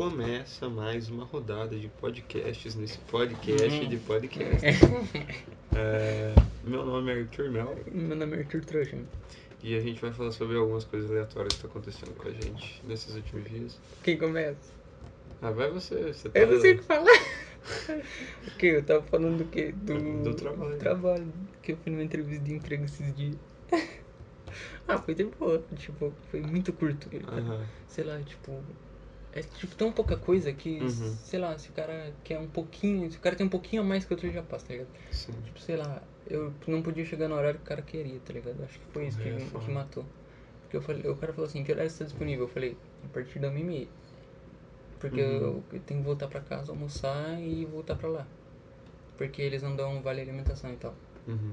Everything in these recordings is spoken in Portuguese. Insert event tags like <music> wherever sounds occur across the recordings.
começa mais uma rodada de podcasts nesse podcast Uhum. de podcast. É, meu nome é Arthur Mel Meu nome é Arthur Trojan. e a gente vai falar sobre algumas coisas aleatórias que estão acontecendo com a gente nesses últimos dias. Quem começa? Ah, vai você, você tá... Eu não sei o que falar. <laughs> o que? Eu tava falando do quê? Do, Do trabalho. trabalho. Que eu fui numa entrevista de emprego esses dias. <laughs> ah, foi tempo boa. Tipo, foi muito curto. Aham. Sei lá, tipo. É tipo tão pouca coisa que, Uhum. sei lá, se o cara quer um pouquinho, se o cara tem um pouquinho a mais que outro já passa, tá ligado? Sim. Tipo, sei lá, eu não podia chegar no horário que o cara queria, tá ligado? Acho que foi isso que, É, foda. que matou. Porque eu falei, o cara falou assim, que horário você tá disponível? Eu falei, a partir da meia. Porque Uhum. eu, eu tenho que voltar pra casa, almoçar e voltar pra lá. Porque eles não dão vale alimentação e tal. Uhum.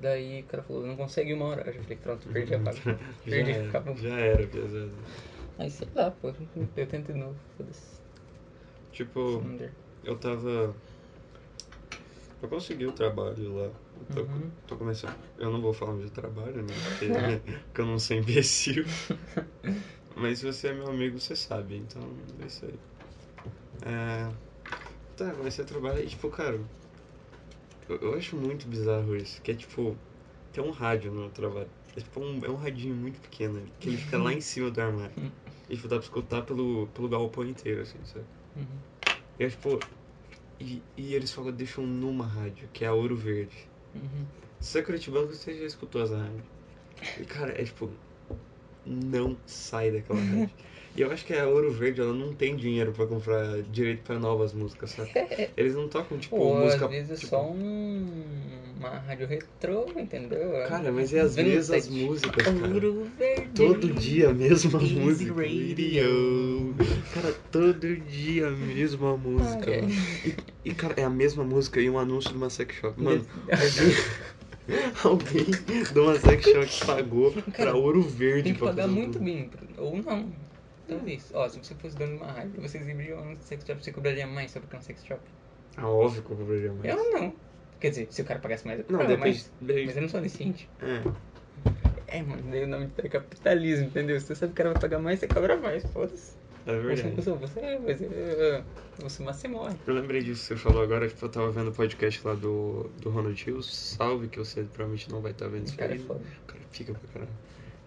Daí o cara falou, não consegue uma hora. Eu já falei, pronto, perdi a vaga. <laughs> Já perdi, era, acabou. já era, pesado. Aí sei lá, pô, eu tento de novo, foda-se. Tipo, eu tava. Eu consegui o trabalho lá. Eu tô, Uhum. tô começando. Eu não vou falar de trabalho, né? <laughs> Porque, porque eu não sou imbecil. <laughs> Mas se você é meu amigo, você sabe, então é isso aí. É... Tá, comecei a trabalhar e, tipo, cara. Eu, eu acho muito bizarro isso. Que é tipo. Tem um rádio no trabalho. É tipo um, é um radinho muito pequeno, que ele fica lá em cima do armário. <laughs> E tipo, dá pra escutar pelo, pelo galpão inteiro, assim, sabe? Uhum. E é tipo. E, e eles falam, deixam numa rádio, que é a Ouro Verde. Uhum. Se é curitibano, você já escutou essa rádio. E cara, é tipo. Não sai daquela <laughs> rádio. E eu acho que a Ouro Verde, ela não tem dinheiro pra comprar direito pra novas músicas, sabe? <laughs> Eles não tocam, tipo, Pô, música. às vezes é tipo, só um, uma rádio retrô, entendeu? Cara, mas é as Vintage. mesmas músicas, cara. Ouro Verde. Todo dia a mesma Easy música. Radio. Cara, todo dia a mesma música. Ah, é. E, e, cara, é a mesma música e um anúncio de uma sex shop. Mano, <laughs> alguém, de uma sex shop pagou pra Cara, Ouro Verde Tem que pra pagar muito bem, ou não. Talvez. Ó, se você fosse dono de uma rádio, você exibiria um sex shop, você cobraria mais só porque é um sex shop? Ah, óbvio que eu cobraria mais. Eu não. Quer dizer, se o cara pagasse mais, eu Não, depende. mais. depende- Mas eu não sou onisciente. É, É, mano, daí o nome é capitalismo, entendeu? Se você sabe que o cara vai pagar mais, você cobra mais, foda-se. é verdade. você, você, você, você, mas você morre. Eu lembrei disso que você falou agora, tipo, eu tava vendo o podcast lá do, do Ronald Hills, salve que você provavelmente não vai estar vendo isso O cara é aí. foda. O cara fica pra caralho.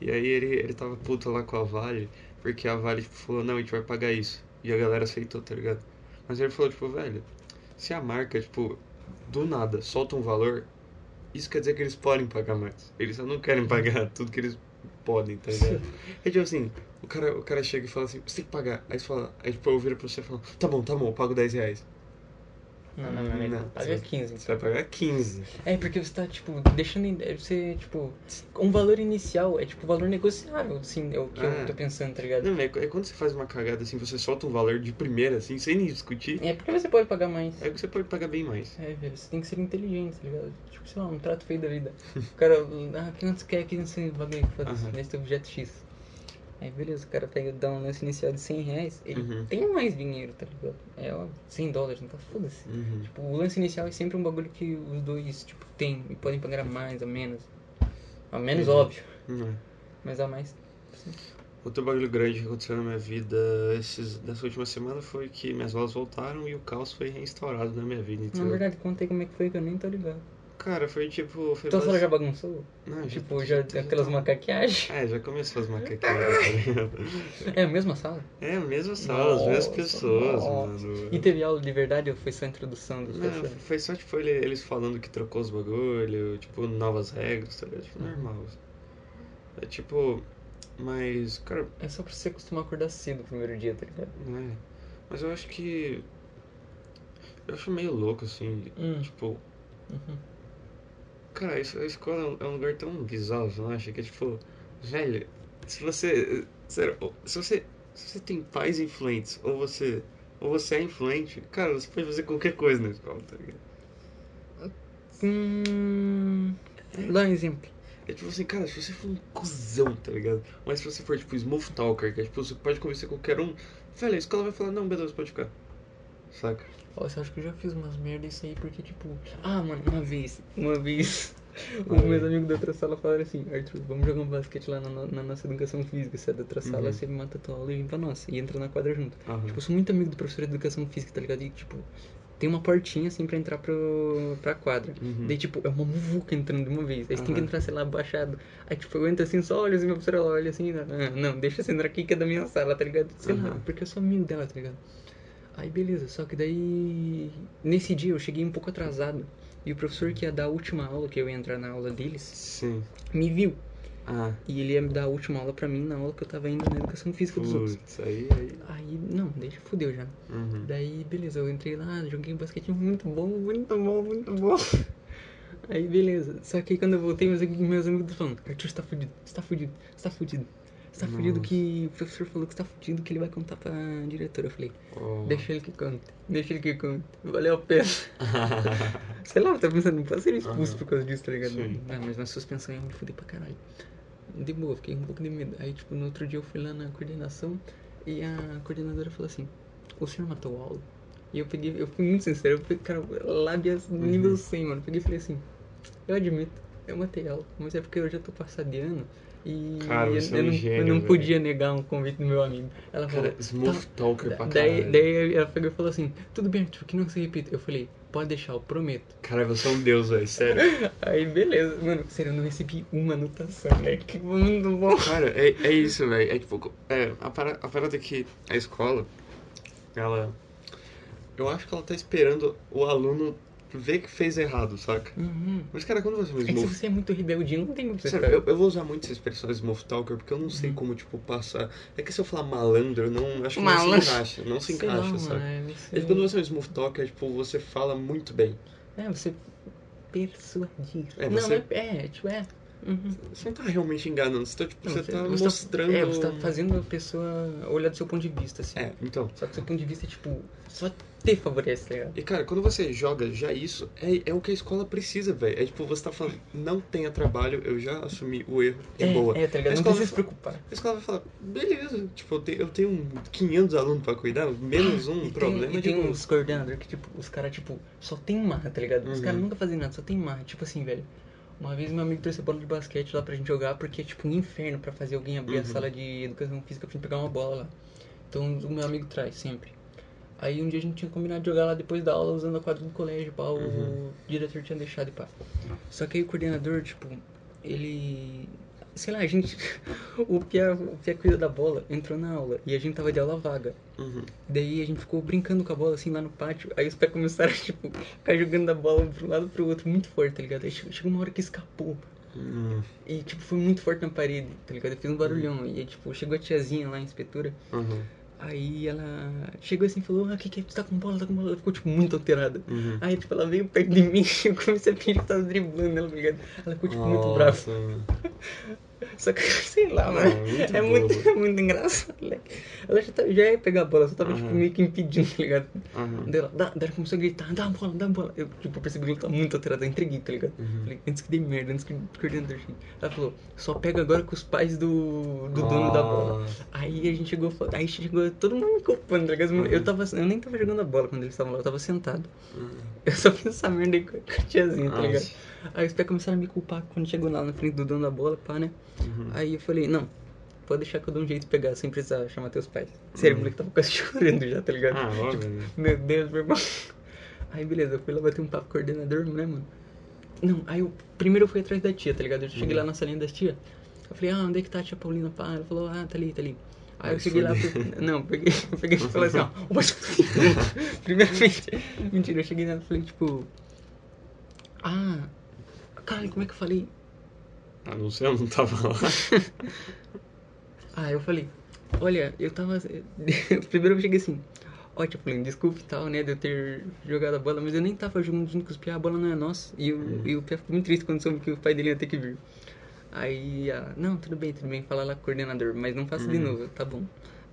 E aí ele, ele tava puto lá com a Vale, porque a Vale tipo, falou, não, a gente vai pagar isso. E a galera aceitou, tá ligado? Mas ele falou, tipo, velho, se a marca, tipo, do nada solta um valor, isso quer dizer que eles podem pagar mais. Eles só não querem <laughs> pagar tudo que eles podem, tá ligado? <laughs> É tipo assim, o cara, o cara chega e fala assim, você tem que pagar. Aí você fala, aí tipo, eu viro pra você e falo, tá bom, tá bom, eu pago 10 reais. Não, não, não, não. Não, Paga você- 15. Você vai pagar 15. É, porque você tá, tipo, deixando. em- Você, tipo. Um valor inicial é, tipo, valor negociável, assim, é o que É. eu tô pensando, tá ligado? Não, é, é quando você faz uma cagada assim, você solta um valor de primeira, assim, sem nem discutir, É porque você pode pagar mais. é que você pode pagar bem mais. É, velho, você tem que ser inteligente, tá ligado? Tipo, sei lá, um trato feio da vida. O cara, ah, quanto você quer aqui nesse bagulho? Foda-se, Aham. nesse objeto X. Aí, beleza, o cara pega, dá um lance inicial de 100 reais, ele Uhum. tem mais dinheiro, tá ligado? É, ó, 100 dólares, então foda-se. Uhum. Tipo, o lance inicial é sempre um bagulho que os dois, tipo, tem e podem pagar a mais ou menos. A menos, Uhum. óbvio, Uhum. mas a mais. sim. Outro bagulho grande que aconteceu na minha vida esses, dessa última semana foi que minhas aulas voltaram e o caos foi reinstaurado na minha vida. Na Então, verdade, contei como é que foi que eu nem tô ligado. Cara, foi tipo. Foi Então a senhora já basi- bagunçou? Não, Tipo, já, aquelas macaqueagens? É, já começou as <laughs> tá ligado? É a mesma sala? É, a mesma sala, as mesmas Nossa, pessoas, nossa. mano. E teve aula de verdade ou foi só a introdução dos Não, foi só tipo ele- eles falando que trocou os bagulho, tipo, novas regras, tá ligado? Tipo, Uhum. normal. É tipo. Mas, cara, É só pra você acostumar a acordar cedo no primeiro dia, tá ligado? é. Mas eu acho que. Eu acho meio louco, assim. Hum. Tipo, Uhum. Cara, isso- a escola é um- é um lugar tão bizarro, você não acha? Que é tipo, velho, se você. Sério, se você. Se você tem pais influentes, ou você. Ou você é influente, cara, você pode fazer qualquer coisa na escola, tá ligado? Hum. Dá um exemplo. É tipo assim, cara, se você for um cuzão, tá ligado? Mas se você for tipo smooth talker, que é tipo, você pode convencer qualquer um, velho, a escola vai falar, não, beleza, pode ficar. Saca? Ó, eu acho que eu já fiz umas merdas isso aí, porque, tipo. Ah, mano, uma vez. Uma vez. <laughs> Os meus amigos da outra sala falaram assim, Arthur, vamos jogar um basquete lá na, na nossa educação física. Você é da outra sala, Uhum. você mata a tua aula e vem pra nossa. E entra na quadra junto. Aham. Tipo, eu sou muito amigo do professor de educação física, tá ligado? E, tipo, tem uma portinha assim pra entrar pro, pra quadra. Uhum. Daí, tipo, é uma muvuca entrando de uma vez. Aí você tem que entrar, sei lá, abaixado. Aí, tipo, eu entro assim, só olho assim, minha professora ela olha assim, ah, não, deixa você entrar aqui que é da minha sala, tá ligado? Sei lá, porque eu sou amigo dela, tá ligado? Aí, beleza, só que daí, nesse dia eu cheguei um pouco atrasado. E o professor que ia dar a última aula, que eu ia entrar na aula deles, Sim. me viu. Ah, E ele ia me dar a última aula pra mim na aula que eu tava indo na educação física dos outros. putz, aí, aí. Aí, não, deixa fudeu já. Uhum. Daí, beleza, eu entrei lá, joguei um basquete muito bom, muito bom, muito bom. <laughs> Aí, beleza. Só que aí quando eu voltei, meus, meus amigos falando, Arthur, você tá fudido, você tá fudido, você tá fudido. Você tá fudido que o professor falou que você tá fudido, que ele vai contar pra diretora. Eu falei, Oh. deixa ele que conte, deixa ele que conte. Valeu a pena. <laughs> Sei lá, eu tava pensando, não posso ser expulso Aham. por causa disso, tá ligado? Sim. Ah, mas na suspensão eu me fuder pra caralho. De boa, fiquei um pouco de medo. Aí, tipo, no outro dia eu fui lá na coordenação e a coordenadora falou assim: O senhor matou aula? E eu peguei, eu fui muito sincero, eu peguei, cara, lábias nível Uhum. 100, mano. Peguei e falei assim: Eu admito, eu matei aula, mas é porque eu já tô passado de ano. E Cara, eu, é eu um não, eu gênio, não velho. podia negar um convite do meu amigo. Ela falou: Cara, smooth talker Da- pra daí, caralho. daí ela pegou e falou assim: Tudo bem, Arthur, que não se repita. Eu falei: Pode deixar, eu prometo. Cara, você é um deus, velho, sério. <laughs> Aí, beleza. Mano, sério, eu não recebi uma anotação, né? Que muito bom. Cara, é, é isso, velho. É tipo, é, a, para, a parada é que a escola, ela. Eu acho que ela tá esperando o aluno ver que fez errado, saca? Uhum. Mas, cara, quando você é um É que se smooth. você é muito rebelde, não tem como você Sério, eu, eu vou usar muito essa expressão smooth talker porque eu não sei Uhum. como, tipo, passar. É que se eu falar malandro, não, acho que não se encaixa. Não se Sei lá, encaixa, mano, saca? é, É você... que quando você é um smooth talker, tipo, você fala muito bem. É, você persuadir. É, não, você- é, é, tipo, é. Uhum. Você não tá realmente enganando, você tá, tipo, Não, você, tá você mostrando. É, você tá fazendo a pessoa olhar do seu ponto de vista, assim. É, então. Só que o seu ponto de vista é, tipo, só te favorece, tá ligado? E cara, quando você joga já isso, é, é o que a escola precisa, velho. É tipo, você tá falando, não tenha trabalho, eu já assumi o erro, é, boa. É, tá ligado? A Não escola precisa se vai preocupar. A escola vai falar, beleza, tipo, eu tenho, eu tenho um 500 alunos pra cuidar, menos <clears throat> um E tem- problema e de tem uns coordenadores que, tipo, os caras, tipo, só tem marra, tá ligado? Os Uhum. caras nunca fazem nada, só tem marra. Tipo assim, velho. Uma vez meu amigo trouxe a bola de basquete lá pra gente jogar, porque é tipo um inferno pra fazer alguém abrir a Uhum. sala de educação física pra gente pegar uma bola lá. Então o meu amigo traz sempre. Aí um dia a gente tinha combinado de jogar lá depois da aula usando a quadra do colégio, pá, o Uhum. diretor tinha deixado e pá. Só que aí o coordenador, tipo, ele. Sei lá, a gente. <laughs> O Pia, o Pia cuida da bola, entrou na aula e a gente tava de aula vaga. Uhum. Daí a gente ficou brincando com a bola assim lá no pátio. Aí os pés começaram a, <laughs> tipo, ficar jogando a bola pro lado pro outro muito forte, tá ligado? Aí che- chegou uma hora que escapou. Uhum. E, tipo, foi muito forte na parede, tá ligado? Eu fiz um barulhão. E aí, tipo, chegou a tiazinha lá, a inspetora. Uhum. Aí ela chegou assim e falou: Ah, que que é? Tu tá com bola, tá com bola. Ela ficou, tipo, muito alterada. Uhum. Aí, tipo, ela veio perto de mim e <laughs> eu comecei a fingir que tava driblando ela, tá ligado? Ela ficou, tipo, muito brava. Só que, <laughs> sei lá, Ah, mano. muito é muito, <laughs> é muito engraçado, moleque. Ela já, tá- já ia pegar a bola, só tava, tipo, Aham. meio que impedindo, tá ligado? Uhum. Daí ela, dá, daí ela começou a gritar, dá a bola, dá a bola. Eu, tipo, percebi que ela tá muito alterada, entreguei, tá ligado? Uhum. Falei, antes que dê merda, antes que o coordenador chegue. Ela falou, só pega agora com os pais do, do dono da bola. Aí a gente chegou, aí chegou todo mundo me culpando, tá ligado? Uhum. Eu, tava, eu nem tava jogando a bola quando eles estavam lá, eu tava sentado. Uhum. Eu só fiz essa merda aí com a tiazinha, tá ligado? Aí os pais começaram a me culpar quando chegou lá na frente do dono da bola, pá, né? Uhum. Aí eu falei, não, pode deixar que eu dou um jeito de pegar sem precisar chamar teus pais. Sério, o Uhum. moleque tava quase <laughs> chorando já, tá ligado? Ah, óbvio, né? Meu Deus, meu irmão. <laughs> Aí beleza, eu fui lá bater um papo com o coordenador, né, mano? Não, aí eu primeiro eu fui atrás da tia, tá ligado? Eu cheguei Uhum. lá na salinha das tia. Eu falei, ah, onde é que tá a tia Paulina? Pá, ela falou, ah, tá ali, tá ali. Aí eu cheguei lá, fui... não, peguei, <laughs> peguei e falei assim, ó, o Primeiramente, mentira, eu cheguei lá e falei, tipo, ah, caralho, como é que eu falei? Ah, não sei, eu não tava lá. <laughs> Ah, eu falei, olha, eu tava. <laughs> Primeiro eu cheguei assim, ó, tipo, Paulinho, desculpe e tal, né, de eu ter jogado a bola, mas eu nem tava jogando junto com os Pia, a bola não é nossa. E, o Hum. e o Pia ficou muito triste quando soube que o pai dele ia ter que vir. Aí, ah, não, tudo bem, tudo bem, fala lá com o coordenador, mas não faça de Hum. novo, tá bom.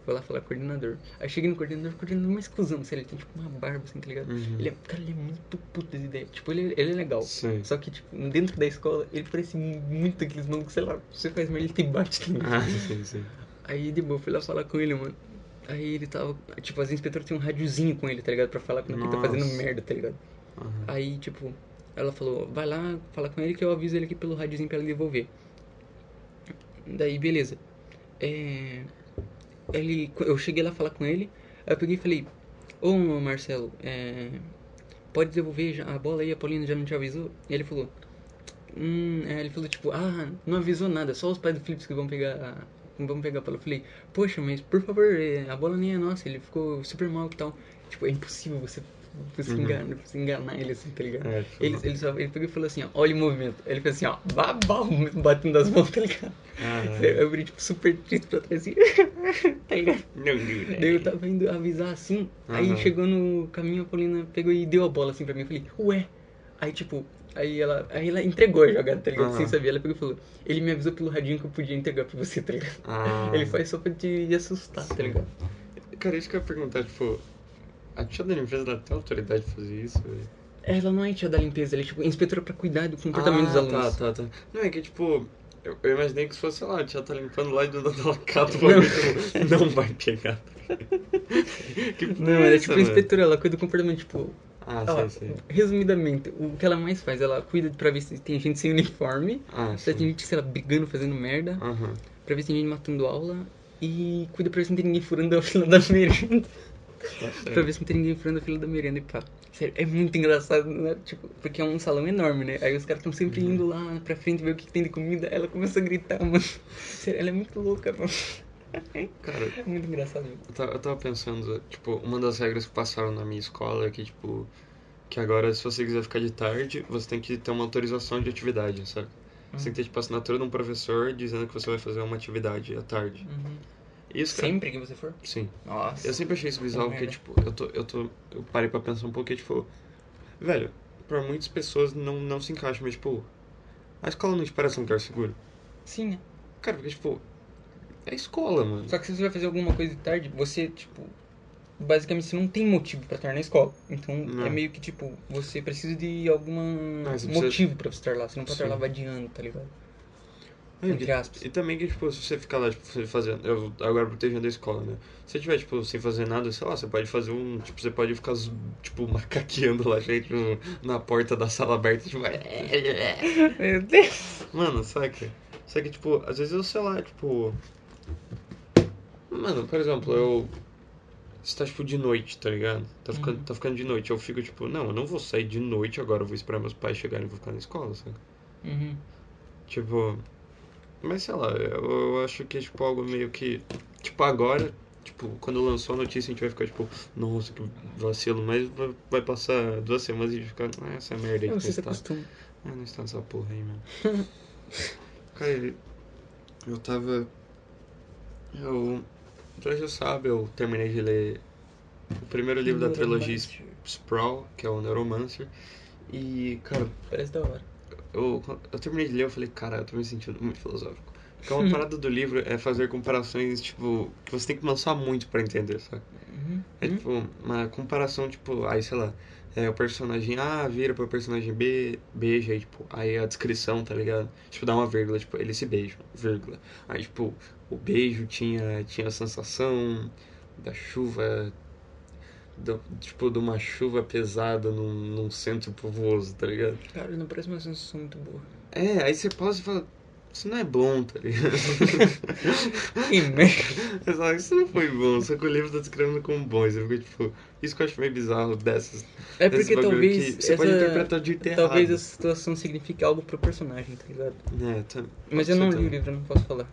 Foi lá falar coordenador. Aí cheguei no coordenador, o coordenador é uma exclusão, sei lá, ele tem tipo uma barba assim, tá ligado? Uhum. Ele é, cara, ele é muito puto das ideias. Tipo, ele, ele é legal. Sim. Só que, tipo, dentro da escola, ele parece muito aqueles malucos, sei lá, você faz merda, ele te bate também. Ah, sim, sim. Aí de boa, fui lá falar com ele, mano. Aí ele tava. Tipo, as inspetoras tinham um rádiozinho com ele, tá ligado? Pra falar quando ele tá fazendo Nossa. merda, tá ligado? Uhum. Aí, tipo, ela falou, vai lá, fala com ele que eu aviso ele aqui pelo rádiozinho pra ele devolver. Daí, beleza. É, ele, eu cheguei lá falar com ele, eu peguei e falei, ô Marcelo, é, pode devolver a bola aí, a Paulina já não te avisou? E ele falou, hum, é, ele falou tipo, ah, não avisou nada, só os pais do Philips que vão pegar, a- vão pegar a bola. Eu falei, poxa, mas por favor, é, a bola nem é nossa, ele ficou super mal e tal. Tipo, é impossível você, você, Uhum. enganar, você enganar ele assim, tá ligado? É, Ele, ele, só, ele pegou e falou assim, ó, olha o movimento. Ele fez assim, ó, babau, batendo as mãos, <laughs> tá ligado? ah, Eu virei, tipo, super triste pra trás, assim, <laughs> tá ligado? não, não, Daí eu tava indo avisar assim, aí Aham. chegou no caminho, a Paulina pegou e deu a bola assim pra mim. Eu falei, ué. Aí, tipo, aí ela, aí ela entregou a jogada, tá ligado? Aham. Sem saber. Ela pegou e falou, ele me avisou pelo radinho que eu podia entregar pra você, tá ligado? Ah. Ele faz só pra te assustar, tá ligado? Cara, isso que eu ia perguntar, tipo, a tia da limpeza dá até autoridade de fazer isso, velho. Ela não é tia da limpeza, ela é, tipo, inspetora pra cuidar do comportamento dos ah, alunos. Tá, tá, tá. Não, é que, tipo, eu, eu imaginei que se fosse, sei lá, a tia tá limpando lá e do nada ela cata o bagulho, tipo, não vai pegar. <laughs> que Não, ela é tipo mano? inspetora, ela cuida do comportamento, tipo, Ah, ó, sei, sei. resumidamente, o que ela mais faz, ela cuida pra ver se tem gente sem uniforme, Ah, se tem gente, sei lá, brigando, fazendo merda, Aham. pra ver se tem gente matando aula e cuida pra ver se não tem ninguém furando a fila da <laughs> merenda. Pra ver se não tem ninguém furando a fila da merenda e pá. Sério, é muito engraçado, né? Tipo, porque é um salão enorme, né? Aí os caras estão sempre indo lá pra frente ver o que, que tem de comida. Ela começa a gritar, mano. Sério, ela é muito louca, mano. Cara, É muito engraçado. eu tava, eu tava pensando, tipo, uma das regras que passaram na minha escola é que, tipo, que agora se você quiser ficar de tarde, você tem que ter uma autorização de atividade, sabe? Você tem que ter, tipo, a assinatura de um professor dizendo que você vai fazer uma atividade à tarde. Uhum. Isso, cara, Sempre que você for? Sim. Nossa. Eu sempre achei isso bizarro, Puta porque, merda. tipo, eu tô, eu tô. Eu parei pra pensar um pouco que, tipo. Velho, pra muitas pessoas não, não se encaixa, mas, tipo. A escola não te parece um lugar seguro. Sim, né? Cara, porque, tipo. É escola, mano. Só que se você vai fazer alguma coisa de tarde, você, tipo. Basicamente, você não tem motivo pra estar na escola. Então, Não. é meio que, tipo, você precisa de algum Ah, precisa- motivo pra você estar lá. Você não pode estar Sim. lá vadiando, tá ligado? Entre aspas. E também que, tipo, se você ficar lá, tipo, fazendo. Eu agora protegendo a escola, né? Se você tiver, tipo, sem fazer nada, sei lá, você pode fazer um. Tipo, você pode ficar, tipo, <laughs> macaqueando lá, gente, no- na porta da sala aberta, tipo. <laughs> Meu Deus. Mano, saca? Só que, tipo, às vezes eu, sei lá, tipo. Mano, por exemplo, eu. Você tá, tipo, de noite, tá ligado? Tá ficando, Uhum. tá ficando de noite. Eu fico, tipo, não, eu não vou sair de noite agora, eu vou esperar meus pais chegarem e vou ficar na escola, saca? Uhum. Tipo. Mas sei lá, eu, eu acho que é, tipo, algo meio que. Tipo, agora. Tipo, quando lançou a notícia, a gente vai ficar, tipo, nossa, que vacilo, mas vai, vai passar duas semanas e a gente ficar, ah, essa merda aí que Você não está. acostuma. Ah, não está nessa porra aí, mano. <laughs> Cara, eu tava. Eu. Pra já sabe, eu terminei de ler o primeiro livro da trilogia. Sprawl, que é o Neuromancer. E, cara, Parece da hora. Eu, eu terminei de ler, eu falei, cara, eu tô me sentindo muito filosófico. Porque uma parada do livro é fazer comparações, tipo, que você tem que lançar muito pra entender, sabe? Uhum. É tipo, uma comparação, tipo, aí sei lá, é, o personagem A vira pro personagem B, beija, aí, tipo, aí a descrição, tá ligado? Tipo, dá uma vírgula, tipo, eles se beijam, vírgula. Aí, tipo, o beijo tinha, tinha a sensação da chuva, do- tipo, de uma chuva pesada num, num centro povoso, tá ligado? Cara, não parece uma sensação muito boa. É, aí você pausa e fala, isso não é bom, tá ligado? <laughs> Que merda. Isso não foi bom, só que o livro tá descrevendo como bom. Você fica, tipo, isso que eu acho meio bizarro dessas. É porque talvez. você pode interpretar de jeito Talvez errado. a situação signifique algo pro personagem, tá ligado? É, tá- Mas eu não li o livro, eu não posso falar.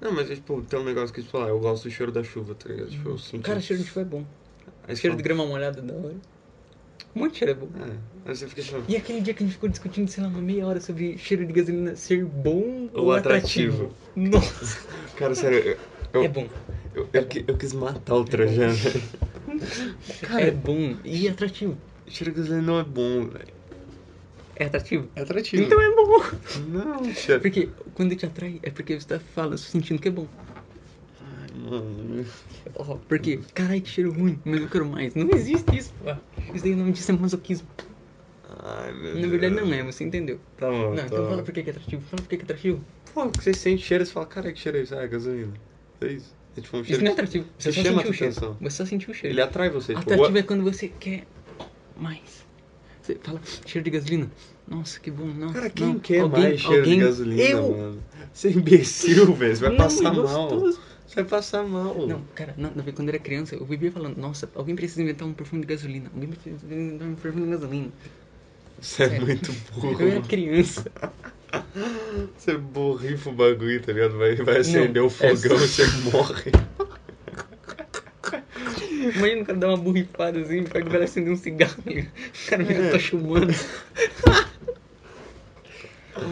Não, mas tipo, tem um negócio que, tipo, ah, eu gosto do cheiro da chuva, tá ligado? Tipo, eu sinto. Cara, cheiro de chuva é bom. Você Cheiro de grama molhada é da hora. Muito cheiro é bom. É, aí você fica. E aquele dia que a gente ficou discutindo, sei lá, uma meia hora sobre cheiro de gasolina ser bom ou, Ou atrativo. atrativo. Nossa, <laughs> Cara, sério, eu, eu, é bom. eu, eu, qui- eu quis matar o Trajano, velho. <laughs> Cara, É bom e atrativo. cheiro de gasolina não é bom, velho. É atrativo? É atrativo. Então é bom. Não, cheiro. Porque quando te atrai, é porque você tá falando, sentindo que é bom. Mano. Ó, porque, caralho, que cheiro ruim, mas eu quero mais. Não existe isso, pô. Isso daí o nome disso é masoquismo. Ai, meu Na verdade Deus. não é, você entendeu. Tá bom, Não, tá então bom. fala por que é atrativo. Fala por que é atrativo. Pô, você sente cheiro e você fala, cara, que cheiro é isso? Ah, é gasolina. É isso. É tipo um cheiro. Isso não é atrativo. Você só chama sentiu o cheiro. Você só sentiu o cheiro. Ele atrai você. Tipo, Atrativo é quando você quer mais. Você fala, cheiro de gasolina. Nossa, que bom. Não, Cara, quem não, quer alguém- mais cheiro alguém- de gasolina, eu... mano? Você é imbecil, velho. Você vai Não, passar é mal. gostoso. Você vai passar mal. Não, cara, não, não, quando eu era criança, eu vivia falando, nossa, alguém precisa inventar um perfume de gasolina. Alguém precisa inventar um perfume de gasolina. Você é muito burro. Eu era criança. <laughs> Você borrifa o bagulho, tá ligado? Vai, vai acender o fogão é e você morre. <laughs> Imagina o cara dar uma borrifada assim, pega vai acender um cigarro. O cara É. fica tá chumando. <laughs>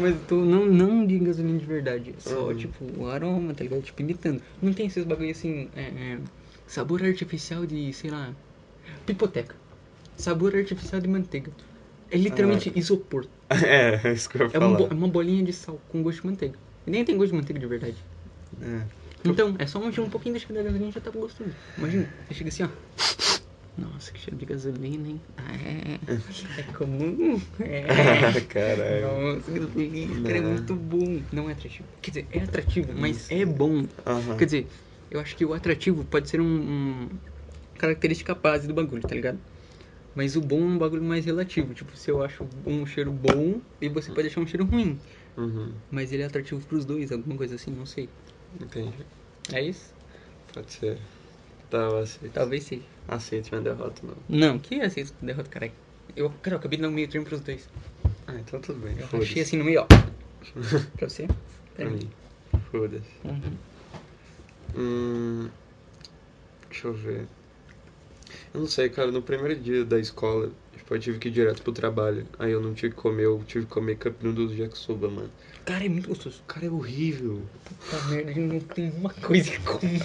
Mas tô, não, não de gasolina de verdade. Só, Uhum. tipo, o aroma, tá ligado? Tipo, imitando. Não tem esses bagulho assim, é, é, sabor artificial de, sei lá, pipoteca. Sabor artificial de manteiga. É literalmente isopor. <laughs> É, é isso que eu ia É uma, falar. bo- é uma bolinha de sal com gosto de manteiga. E nem tem gosto de manteiga de verdade. É. Então, é só um, um pouquinho da gasolina já tá gostoso. Imagina, você chega assim, ó. Nossa, que cheiro de gasolina, hein? Ah, é. É comum. É. Caralho. Nossa, gasolina, é Não. muito bom. Não é atrativo. Quer dizer, é atrativo, mas é bom. Aham. Quer dizer, eu acho que o atrativo pode ser um, um característica base do bagulho, tá ligado? Mas o bom é um bagulho mais relativo. Tipo, se eu acho um cheiro bom, e você pode achar um cheiro ruim. Uhum. Mas ele é atrativo pros dois, alguma coisa assim, não sei. Entendi. É isso? Pode ser. Tá, eu aceito. Talvez seja. Aceito minha derrota, não. Não, que é isso? Derrota, caralho. Eu, cara, eu acabei de dar um meio termo pros dois. Ah, então tudo bem. Eu achei assim no meio, ó. <laughs> pra você? Pra mim. Foda-se. Uhum. Hum, deixa eu ver. Eu não sei, cara, no primeiro dia da escola, tipo, eu tive que ir direto pro trabalho. Aí eu não tive que comer, eu tive que comer cup noodles de yakisoba, mano. Cara, é muito gostoso. O cara é horrível. Puta merda, a gente não tem uma coisa em comum, <laughs>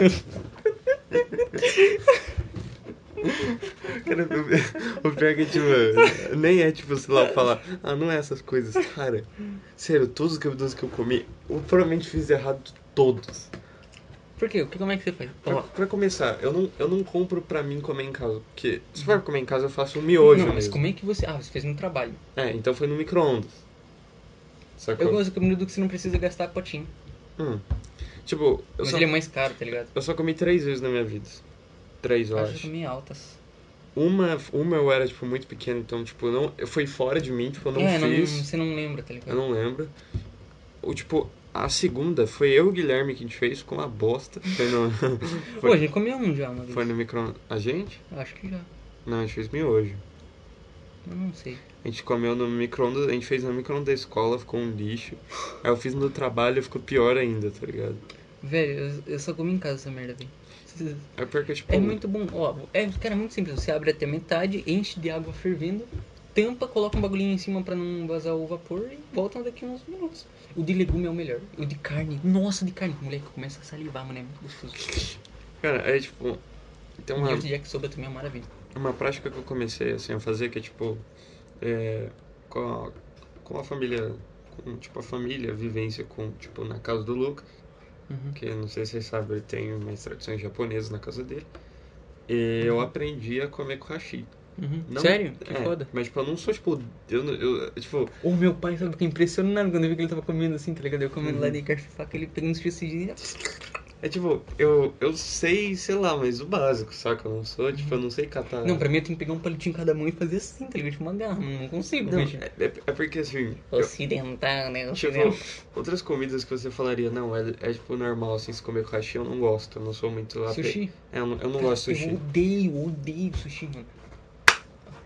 mano. <laughs> Cara, o pior é que, tipo, nem é, tipo, sei lá, falar, ah, não é essas coisas. Cara, sério, todos os noodles que eu comi, eu provavelmente fiz errado todos. Por quê? Como é que você faz? Pra, pra começar, eu não, eu não compro pra mim comer em casa. Porque se for comer em casa, eu faço um miojo não, mas mesmo. como é que você... Ah, você fez no trabalho. É, então foi no micro-ondas. Sacou? Eu gosto de comida que você não precisa gastar potinho. Hum. Tipo, eu Mas só, ele é mais caro, tá ligado? eu só comi três vezes na minha vida. Três, eu Acho que acho. eu comi altas. Uma, uma eu era, tipo, muito pequeno, então, tipo, não, eu fui fora de mim, tipo, eu não é, não, fiz. você não lembra, tá ligado? Eu não lembro. O, tipo, a segunda foi eu e o Guilherme que a gente fez com uma bosta. <laughs> Foi no, <laughs> Pô, a gente comeu um já uma vez. foi no micro A gente? Acho que já. Não, a gente fez miojo. Eu não sei. A gente comeu no micro-ondas, a gente fez no micro-ondas da escola, ficou um lixo. Aí eu fiz no trabalho, ficou pior ainda, tá ligado? Velho, eu, eu só comi em casa essa merda, velho. É porque, tipo... É muito bom. Ó, é, cara, é muito simples. Você abre até metade, enche de água fervendo, tampa, coloca um bagulhinho em cima pra não vazar o vapor e volta daqui uns minutos. O de legume é o melhor. O de carne, nossa, de carne. Moleque, começa a salivar, mano. É muito gostoso. Cara, é tipo... Tem O uma, miojo de yakisoba também é maravilha. uma prática que eu comecei, assim, a fazer, que é, tipo... É, com, a, com a família... Com, tipo, a família, a vivência com, tipo, na casa do Lucas. Uhum. Que, não sei se vocês sabem, ele tem umas tradições japonesas na casa dele. E eu aprendi a comer com hashi. Uhum. Não- Sério? Que é, foda. Mas, tipo, eu não sou, tipo... Eu, eu, tipo... O meu pai, sabe, fica impressionado quando eu vi que ele tava comendo assim, tá ligado? Eu comendo Uhum. lá de garfo e faca, ele pegando os chucidinhos. É tipo, eu, eu sei, sei lá, mas o básico, saca? Eu não sou, tipo, eu não sei catar. Não, pra mim eu tenho que pegar um palitinho em cada mão e fazer assim, tá ligado? Tipo uma garra. Não consigo, Não, bicho. é, é- é porque assim, eu- Ocidental, né? tipo, Ocidental. outras comidas que você falaria, não, é, é tipo normal, assim, se comer com hashi, eu não gosto, eu não sou muito ape- Sushi? É, eu não, eu não gosto de Eu sushi. odeio, odeio sushi, mano.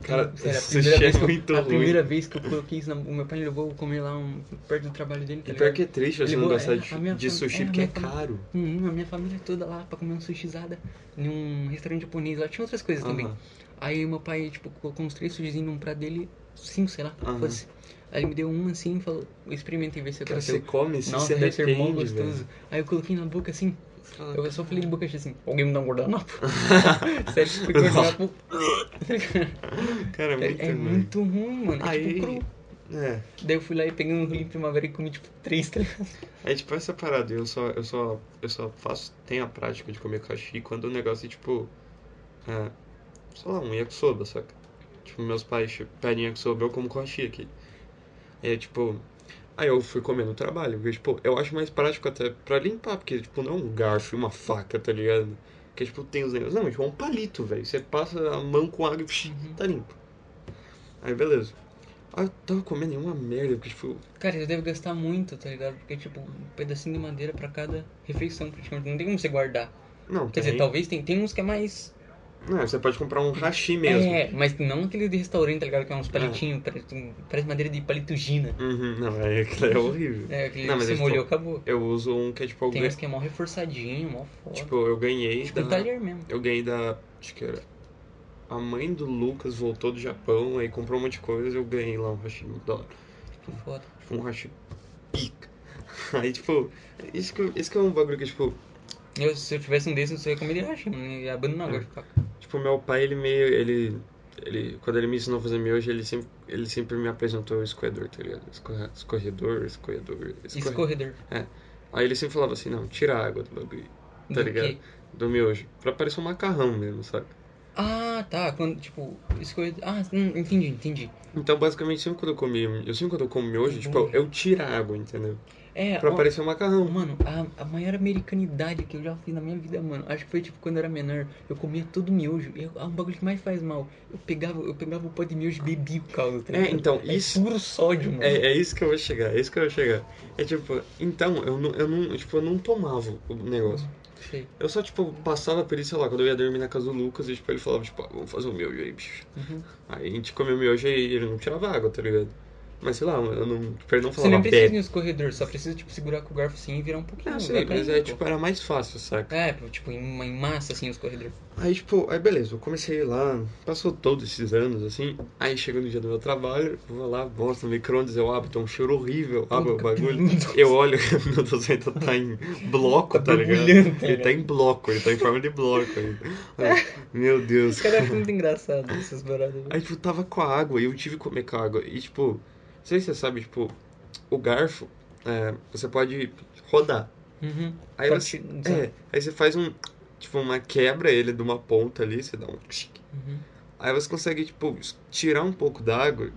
Cara, Sério, a sushi é que eu- muito A ruim. primeira vez que eu coloquei isso, na, o meu pai levou comer lá um, perto do trabalho dele, tá E pior ligado? que é triste você Ele não levou- gostar é, de, de sushi é, porque é caro. Hum, a minha família toda lá pra comer um sushizada em um restaurante japonês. Lá tinha outras coisas também. Aham. Aí meu pai, tipo, colocou uns três sushizinhos num prato dele, cinco, sei lá, Aham. fosse. Aí ele me deu um assim e falou, experimentem ver se é Cara, você come, você Nossa, se deve ser mó gostoso. velho. Aí eu coloquei na boca assim, Eu só falei de boca cheia assim, alguém me dá um guardanapo? <laughs> Sério, fui guardanapo. Cara, é muito É, é muito ruim, mano. É Aí- tipo cru. É. Daí eu fui lá e peguei um rolinho primavera e comi tipo três, tá ligado? É tipo essa parada, eu só, eu só, eu só faço, tenho a prática de comer kashi quando o negócio é tipo, é, sei lá, um yakisoba, saca? Tipo, meus pais tipo, pedem yakisoba, eu como com hashi aqui. É tipo, aí eu fui comer no trabalho, porque tipo, eu acho mais prático até pra limpar, porque tipo, não é um garfo e uma faca, tá ligado? Que tipo, tem os negócios, não, é tipo um palito, velho, você passa a mão com água e Uhum. tá limpo. Aí beleza. Aí eu tava comendo uma merda, porque tipo, Cara, você deve gastar muito, tá ligado? Porque, tipo, um pedacinho de madeira pra cada refeição, praticamente. Não tem como você guardar. não, Quer tem. dizer, talvez tem, tem uns que é mais. Não, você pode comprar um hashi mesmo. É, mas não aquele de restaurante, tá ligado? Que é uns palitinhos, parece, um- parece madeira de palitugina. Uhum, não, é, aquilo é horrível. É, aquele Não, que mas é, molhou, tipo, acabou. Eu uso um que é tipo, Tem ganhei- uns que é mó reforçadinho, mó foda. tipo, eu ganhei Tipo, da... um talher mesmo. Eu ganhei da. Acho que era. A mãe do Lucas voltou do Japão, aí comprou um monte de coisa eu ganhei lá um hashi muito da hora. Tipo, foda. Tipo, um hashi pica. <laughs> Aí, tipo, isso que, isso que é um bagulho que, tipo, Eu, se eu tivesse um desses, eu ia comer de hashi, mano. É. agora de faca. tipo, meu pai, ele meio. Ele. Ele, quando ele me ensinou a fazer miojo, ele sempre, ele sempre me apresentou o escorredor, tá ligado? Escorre- Escorredor, escorredor, escorre- Escorredor. Aí ele sempre falava assim, não, tira a água do bagulho, tá Do ligado? quê? Do miojo. Pra parecer um macarrão mesmo, sabe? Ah, tá. Quando, tipo, escorredor. Ah, hum, entendi, entendi. Então, basicamente, sempre quando eu comi, eu sempre quando eu como miojo, tipo, eu, eu tiro a água, entendeu? É, Pra ó, parecer um macarrão. Mano, a, a maior americanidade que eu já fiz na minha vida, mano. Acho que foi tipo quando eu era menor, eu comia todo miojo. E é um bagulho que mais faz mal. Eu pegava, eu pegava o pó de miojo e bebia o caldo, tá É, ligado? então, É isso- puro sódio, mano. É, é isso que eu vou chegar, é isso que eu vou chegar. É tipo, então, eu não, eu não, tipo, eu não tomava o negócio. Sei. Eu só, tipo, passava por isso, sei lá, quando eu ia dormir na casa do Lucas, e, tipo, ele falava, tipo, ah, vamos fazer o miojo aí, bicho. Uhum. Aí a gente comia o miojo e ele não tirava água, tá ligado? Mas sei lá, eu não, ele não Você falava nem precisa ir no escorredor, só precisa, tipo, segurar com o garfo assim e virar um pouquinho. Ah, sim, vai mas é, tipo, era mais fácil, saca? É, tipo, em, em massa, assim, os corredores. Aí, tipo, aí beleza, eu comecei lá, passou todos esses anos, assim, aí chegou no dia do meu trabalho, vou lá, bosta, no micro-ondas, eu abro, tem um cheiro horrível, abro o bagulho, eu olho, <laughs> meu ainda tá em bloco, Tá tá ligado? tá Ele tá em bloco, ele tá em forma de bloco ainda. <laughs> Ai, Meu Deus. Caras acham muito engraçado essas paradas. velho. Aí, tipo, tava com a água e eu tive que comer com a água. E, tipo, não sei se você sabe, tipo, o garfo, é, você pode rodar. Uhum. Aí Pode você, é, aí você faz um, tipo, uma quebra ele de uma ponta ali, você dá um... Uhum. Aí você consegue, tipo, tirar um pouco da água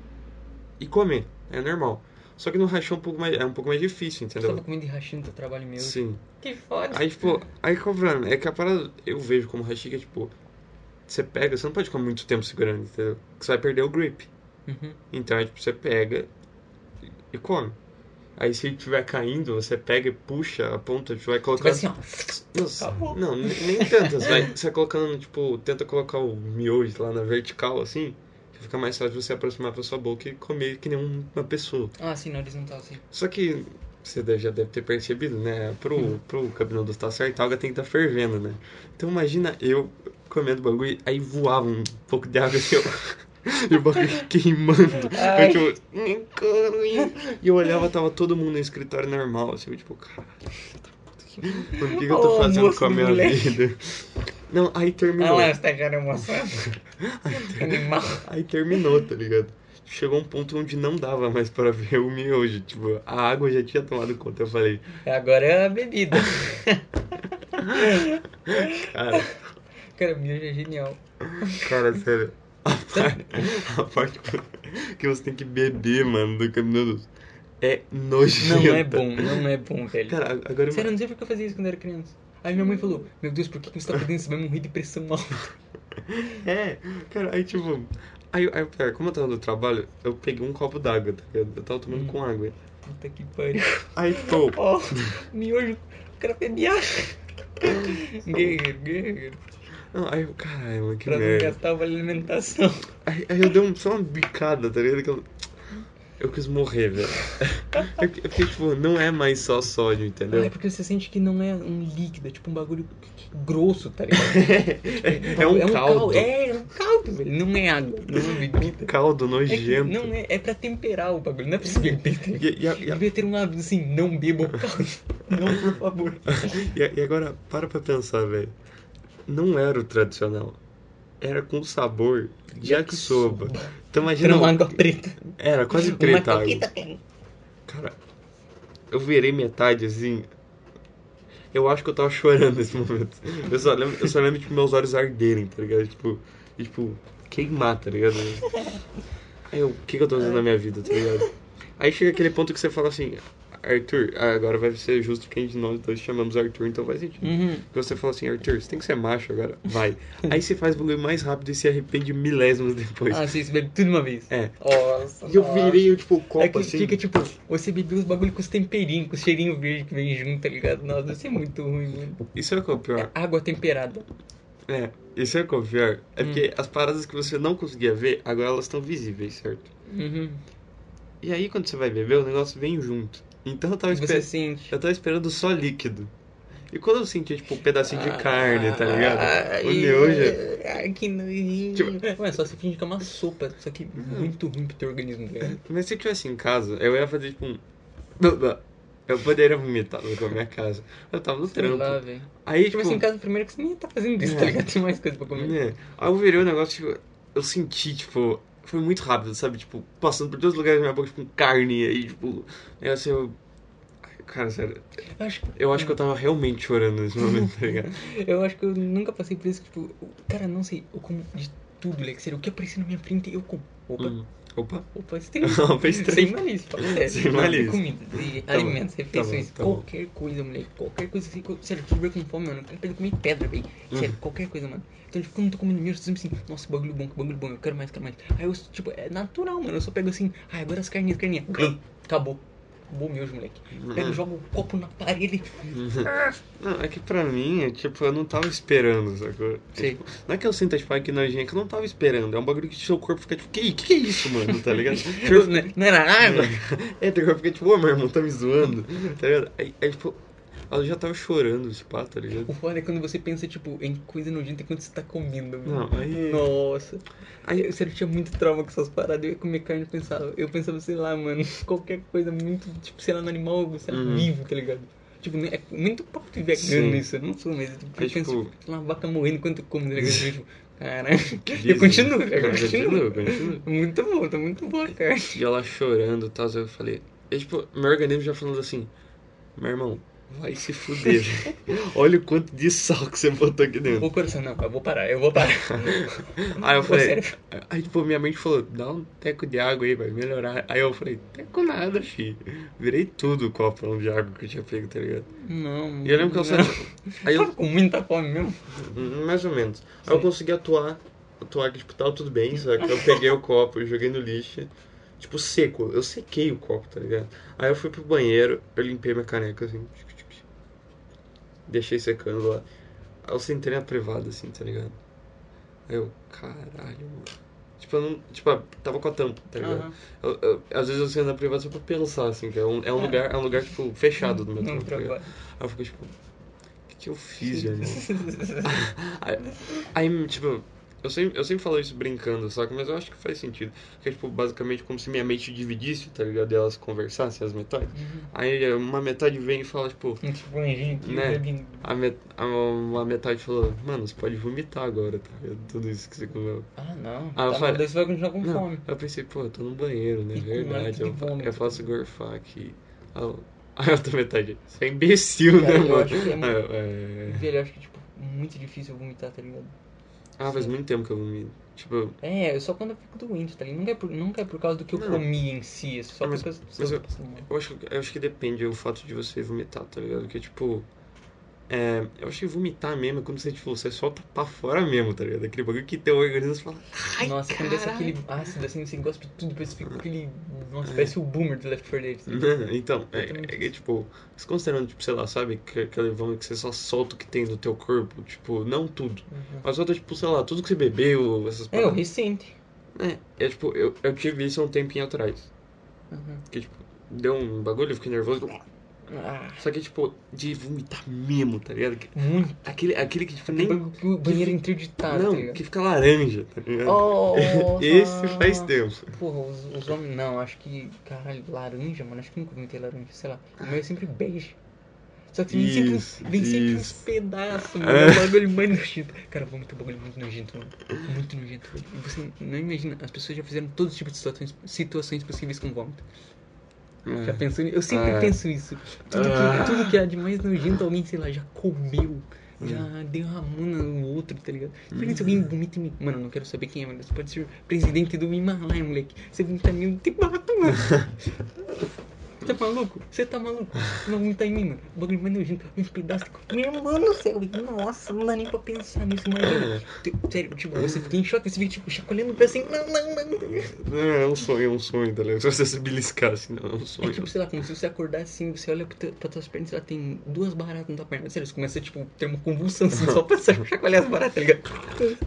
e comer. É normal. Só que no hashi é um pouco mais, é um pouco mais difícil, Você entendeu? tava comendo de hashi no teu trabalho meu. Sim. Que foda. Aí, tipo, aí qual é o problema? É que a parada eu vejo como hashi que é, tipo, você pega, você não pode ficar muito tempo segurando, entendeu? Porque você vai perder o grip. Uhum. Então, é, tipo, você pega e- come. Aí se ele estiver caindo, você pega e puxa a ponta, tipo, vai Tipo colocar... assim, ó. Nossa, Acabou. não, nem. Você vai, <laughs> você vai colocando, tipo, tenta colocar o miojo lá na vertical, assim, que fica mais fácil você aproximar pra sua boca e comer que nem um- uma pessoa. Ah, sim, não, horizontal, sim. Só que você já deve ter percebido, né? Pro, pro cabinudo estar certo, a água tem que estar fervendo, né? Então imagina eu comendo bagulho, aí voava um pouco de água assim, ó. E o bagulho <laughs> queimando. Ai. Eu, tipo, e eu olhava, tava todo mundo no escritório normal, assim, eu, tipo, cara. O que, que eu tô fazendo com a minha moleque. vida? Não, aí Ah terminou. você tá cara moçada. <laughs> Animal. Aí terminou, tá ligado? Chegou um ponto onde não dava mais pra ver o miojo. Tipo, a água já tinha tomado conta. Eu falei, Agora é a bebida. <laughs> cara, Cara, miojo é genial. cara, sério. A <laughs> parte, a parte que você tem que beber, mano, do caminho é nojenta. Não é bom, não é bom, velho. Cara, agora Sério, eu não sei porque eu fazia isso quando eu era criança. Aí minha mãe falou, meu Deus, por que que você tá fazendo isso? Você vai morrer de pressão alta. <laughs> É, cara, aí tipo. Aí, aí pera, como eu tava no trabalho, eu peguei um copo d'água, tá ligado? Eu tava tomando Hum. com água. Puta que pariu. Aí, tipo, <laughs> Ó, miojo, o cara bebia. Guerreiro, guerreiro. Não, aí eu, caralho, mano, que Pra não merda. gastar a alimentação. Aí, aí eu dei um, só uma bicada, tá ligado? Que eu, eu quis morrer, velho. É porque, é tipo, não é mais só sódio, Ah, entendeu? é porque você sente que não é um líquido, é tipo um bagulho grosso, tá ligado? <laughs> É, um caldo. É, é um caldo, velho. Não é água, não é bebida. Caldo É, nojento. não é, é pra temperar o bagulho, não é pra se beber. tá ligado? E, e, a- e, a- Devia ter um hábito assim, não beba o caldo. <laughs> Não, por favor. e e agora, para pra pensar, velho. Não era o tradicional. Era com sabor de yakisoba. Então imagina. Era uma água preta. Era quase Uma preta a água. Cara, eu virei metade assim. Eu acho que eu tava chorando nesse momento. Eu só lembro, eu só lembro de meus olhos arderem, tá ligado? Tipo, e, tipo, queimar, tá ligado? Aí eu, o que, que eu tô fazendo na minha vida, tá ligado? Aí chega aquele ponto que você fala assim. Arthur, ah, agora vai ser justo que a gente nós dois chamamos Arthur, então faz sentido. Uhum. Você falou assim, Arthur, você tem que ser macho agora, vai. <laughs> Aí você faz o bagulho mais rápido e se arrepende milésimos depois. Ah, sim, você bebe tudo de uma vez. É. Nossa. E eu nossa. virei, tipo, o copo É que assim. fica tipo, você bebeu os bagulho com os temperinhos, com os cheirinhos verdes que vem junto, tá ligado? Nossa, isso é muito ruim, mano. Isso é o que é o pior. Água temperada. É, isso é o que é o pior. É Hum. porque as paradas que você não conseguia ver, agora elas estão visíveis, certo? Uhum. E aí quando você vai beber, o negócio vem junto. Então eu tava, Você esper... sente. eu tava esperando só líquido. E quando eu senti, tipo, um pedacinho de carne, tá ligado? Ai, O miojo. Ai, que nojinho. Tipo- Ué, só se finge que é uma sopa, só que muito ruim pro teu organismo, tá ligado? <laughs> Mas se eu tivesse em casa, eu ia fazer, tipo, um... Eu poderia vomitar na minha casa. Eu tava no Sei trampo. lá, velho. Aí, Tipo tipo... assim, em casa primeiro que você nem tá fazendo isso, É. tá ligado? Tem mais coisa pra comer. É. Aí eu virei o negócio, tipo, eu senti, tipo, foi muito rápido, sabe? Tipo, passando por todos os lugares da minha boca, tipo, com carne, aí, tipo, aí assim, eu. Cara, sério, Eu acho, eu acho que eu tava realmente chorando nesse momento, tá ligado? <laughs> eu acho que eu nunca passei por isso, tipo, cara, não sei, eu como de tudo, Lex, sério, o que aparecer na minha frente, eu como. Opa, Hum. Opa. opa, tem Opa, estranho. Sem malícia, fala sério. Sem malícia. Comida, de Tá alimentos, bom, refeições, tá bom, tá bom. qualquer coisa, moleque, qualquer coisa assim, sério, eu com fome, mano, eu quero comer pedra, velho, sério, Uhum. qualquer coisa, mano. Então, tipo, quando eu tô comendo mesmo, eu tô assim, nossa, bagulho bom, que bagulho bom, eu quero mais, quero mais. Aí eu, tipo, é natural, mano, eu só pego assim, ai, agora as carninhas, carninhas, acabou. Mesmo, moleque. Pego, Uhum. jogo o copo na parede. Não, é que pra mim, é, tipo, eu não tava esperando, sacou? É, Sei. tipo, não é que eu sinta, tipo, que nojinha, é que eu não tava esperando. É um bagulho que seu corpo fica, tipo, que, que é isso, mano, tá ligado? <laughs> Não, não era arma? É, teu corpo fica, tipo, ô, meu irmão, tá me zoando, tá ligado? Aí, aí, tipo, ela já tava chorando, esse pá, tá ligado? O foda é quando você pensa, tipo, em coisa nojenta enquanto você tá comendo, mano. Não, aí- Nossa. Aí, eu sério, tinha muito trauma com essas paradas. Eu ia comer carne e pensava, eu pensava, sei lá, mano, <laughs> qualquer coisa muito, tipo, sei lá, no animal, sei lá, Uhum. vivo, tá ligado? Tipo, é muito papo de vegano Sim. isso. Eu não sou, mas tipo, Aí, eu penso, tipo- tipo, uma vaca morrendo enquanto eu como, tá ligado? <laughs> tipo, caralho. <laughs> Eu continuo, né? eu continuo. Continua, continua. Muito bom, tá muito boa a carne. E ela chorando e tal, eu falei. E, tipo, meu organismo já falando assim: Meu irmão, vai se fuder. Olha o quanto de sal que você botou aqui dentro. O coração, não, eu vou parar, eu vou parar. <laughs> Aí eu falei. Aí, tipo, minha mente falou: Dá um teco de água aí, vai melhorar. Aí eu falei: Teco nada, fi. Virei tudo o copão de água que eu tinha pego, tá ligado? Não. E eu lembro que eu não. Aí eu. Tava com muita fome mesmo. Mais ou menos. Aí eu Sim. consegui atuar. Atuar que, tipo, tava tudo bem, só que eu peguei o copo e joguei no lixo. Tipo, seco. Eu sequei o copo, tá ligado? Aí eu fui pro banheiro, eu limpei minha caneca, assim. Deixei secando lá. Aí eu sentei na privada, assim, tá ligado? Aí eu, caralho, mano. Tipo, eu não. Tipo, tava com a tampa, tá ligado? Aham. Eu- eu- às vezes eu sento na privada só pra pensar, assim, que é um, é um É. lugar, é um lugar, tipo, fechado do meu trampo, tá ligado? Aí eu fico, tipo, o que, que eu fiz, irmão? <laughs> Aí, aí, tipo, eu sempre, eu sempre falo isso brincando, saca? Mas eu acho que faz sentido. Que é, tipo, basicamente como se minha mente dividisse, tá ligado? E elas conversassem, as metades. Uhum. Aí uma metade vem e fala, tipo, Tipo, Né? a, met, a, uma metade falou, mano, você pode vomitar agora, tá ligado? Tudo isso que você comeu. Ah, não. Ah, eu tá, falei- você vai continuar com Não, fome. eu pensei, pô, eu tô no banheiro, né? <laughs> E Verdade, eu, vômito. eu faço gorfar aqui. Aí eu- <laughs> a outra metade, você é imbecil, Cara, né, eu mano? acho que é muito- eu, é... Velho, eu acho que, tipo, muito difícil eu vomitar, tá ligado? Ah, faz muito tempo que eu vomito. Tipo, É, só quando eu fico doente, tá ligado? Nunca é por, nunca é por causa do que eu Não. comi em si, é só Mas- porque eu mas sou eu- mal. Eu acho, eu acho que depende o fato de você vomitar, tá ligado? Porque, tipo. É, eu que vomitar mesmo é quando você, tipo, você solta pra fora mesmo, tá ligado? Aquele bagulho que teu organismo fala. Ai, Nossa, quando desce caralho." aquele ácido assim, você gosta de tudo, depois fica aquele. Nossa, parece o boomer do Left 4 Dead. assim. <laughs> Então, é, é que, tipo, se considerando, tipo, sei lá, sabe? Que, aquele vômito que você só solta o que tem no teu corpo, tipo, não tudo. Uhum. Mas solta, tipo, sei lá, tudo que você bebeu, essas É, o recente. É, é tipo, eu, eu tive isso há um tempinho atrás. Uhum. Que, tipo, deu um bagulho, eu fiquei nervoso. Ah, Só que, tipo, de vomitar mesmo, tá ligado? Muito. Aquele, aquele que, tipo, nem. O banheiro interditado, tá Não, ligado? que fica laranja, tá ligado? Oh, <laughs> Esse faz tempo. Porra, os, os homens. Não, acho que. Caralho, laranja, mano. Acho que nunca vomitei laranja, sei lá. O meu é sempre bege. Só que vem sempre, vem sempre uns pedaços, <laughs> mano. É. É um bagulho mais nojento. Cara, é um bagulho muito nojento, mano. Muito nojento, você não imagina, as pessoas já fizeram todos os tipos de situações, situações possíveis com vômito. Já pensou nisso? Eu sempre É. penso isso. Tudo que, tudo que há de mais nojento, alguém, sei lá, já comeu. Já derramou no outro, tá ligado? Imagina se alguém vomita em mim. Mano, não quero saber quem é, mano. Você pode ser presidente do Himalaia, moleque. Você vomita em mim, mato, mano. <laughs> Você tá maluco? Você tá maluco? Não, não tá em mim, mano. O bagulho mais nojento. Uns pedaços. Meu mano do céu. Nossa, não dá nem pra pensar nisso, imagina. Sério, tipo, você fica em choque, você fica, tipo, chacoalhando o pé assim. Não, não, não. Não, é um sonho, é um sonho, tá ligado? Se <laughs> você se beliscar assim, não, é um É sonho. tipo, sei lá, como se você acordar assim, você olha pra, pra tuas pernas e lá tem duas baratas na tua perna. Sério, você começa, tipo, ter uma convulsão assim, <laughs> só pra chacoalhar as baratas, tá ligado?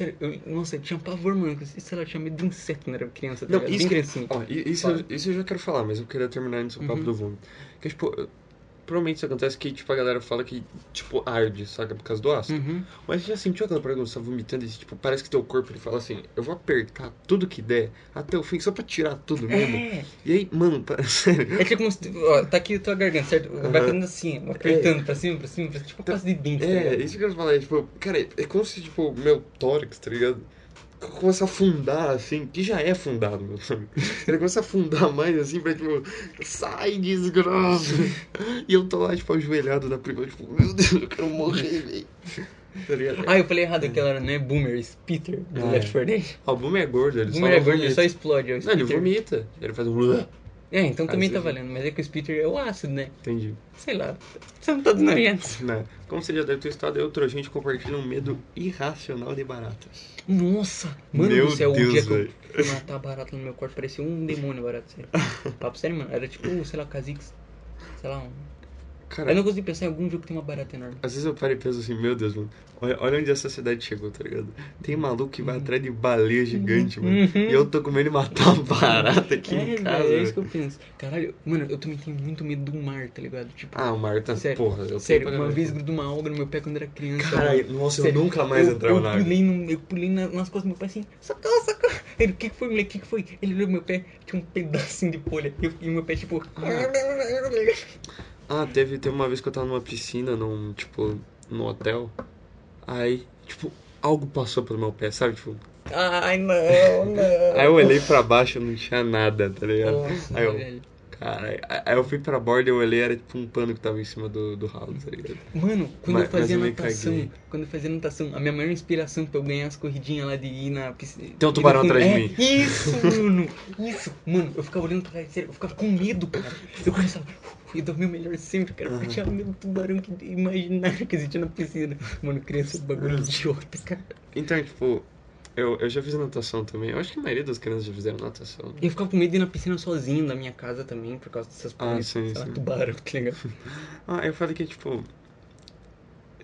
Sério, eu, nossa, eu tinha pavor, mano. Lá, eu tinha medo de inseto quando era criança, tá Não, isso Bem criancinha. Ó, i- isso, isso eu já quero falar, mas eu queria terminar nesse papo Uhum. do vômito. Que, tipo, provavelmente isso acontece que, tipo, a galera fala que, tipo, arde, saca? Por causa do ácido. Uhum. Mas já sentiu aquela quando você tá vomitando e, tipo, parece que teu corpo, ele fala assim, eu vou apertar tudo que der até o fim, só pra tirar tudo mesmo. É, E aí, mano, pa- <laughs> sério, é tipo como se, ó, tá aqui a tua garganta, certo? Vai Aham. fazendo assim, ó, apertando pra cima, pra cima, pra, tipo, quase de dente, tá é, ligado? isso que eu quero falar, é, tipo, cara, é como se, tipo, meu tórax, tá ligado? Começa a afundar, assim, que já é afundado, meu sabe? <laughs> Ele começa a afundar mais, assim, pra, tipo, sai, desgraça! E eu tô lá, tipo, ajoelhado na prima, tipo, meu Deus, eu quero morrer, velho. Tá? Ah, eu falei errado, aquela era, não é Boomer, é Peter, do Ah, Left é. 4 Dead. Ah, o Boomer é gordo, ele Boomer só é gordo, ele só explode, é Não, ele Spitter. vomita, ele faz um... É, então também tá vezes- valendo, mas é que o Spitter é o ácido, né? Entendi. Sei lá, são todos nojentos. Né? Como você já deve ter estado, eu trouxe gente compartilha um medo irracional de baratas. Nossa, mano Meu do céu, Deus, o dia que eu fui matar barata no meu quarto, parecia um demônio barata, sério. <laughs> Papo sério, mano, era tipo, sei lá, Kha'Zix, sei lá, um... Cara, Eu não consigo pensar em algum jogo que tem uma barata enorme. às vezes eu paro e penso assim, meu Deus, mano, olha, olha onde essa cidade chegou, tá ligado? Tem maluco que vai atrás de baleia gigante, mano. Uhum. E eu tô com medo de matar uma barata aqui é, em casa. é isso que eu penso. Caralho, mano, eu também tenho muito medo do mar, tá ligado? Tipo, Ah, o mar tá, Sério, porra, eu sério, uma caralho. vez grudou uma alga no meu pé quando era criança. Caralho, mano. nossa, eu Sério, nunca mais eu, entrava eu na água. no, Eu pulei na- nas costas do meu pai assim, socorro, socorro. Ele, o que que foi, moleque, o que que foi? Ele olhou meu pé, tinha um pedacinho de folha. E, eu- e meu pé, tipo... Ah, teve, teve uma vez que eu tava numa piscina, num, tipo, num hotel. Aí, tipo, algo passou pelo meu pé, sabe? Tipo, Ai, não, não. aí eu olhei pra baixo e não tinha nada, tá ligado? Nossa, aí eu, velho. Caralho. Aí eu fui pra borda e eu olhei, era tipo um pano que tava em cima do, do ralo, tá ligado? Mano, quando Mas- eu fazia eu natação, quando eu fazia natação, a minha maior inspiração pra eu ganhar as corridinhas lá de ir na piscina. Tem um tubarão atrás de é, mim. Isso, mano, isso. Mano, eu ficava olhando pra trás, sério, eu ficava com medo, cara. Eu começava, dava o melhor sempre, cara, porque tinha medo do tubarão que imaginário <laughs> que existia na piscina. Mano, criança bagulho idiota, cara. Então, tipo, eu, eu já fiz natação também. Eu acho que a maioria das crianças já fizeram natação. E eu ficava com medo de ir na piscina sozinho na minha casa também, por causa dessas Ah, coisas. sim, sei lá, sim. tubarão, <laughs> tá ligado? Ah, eu falei que, tipo.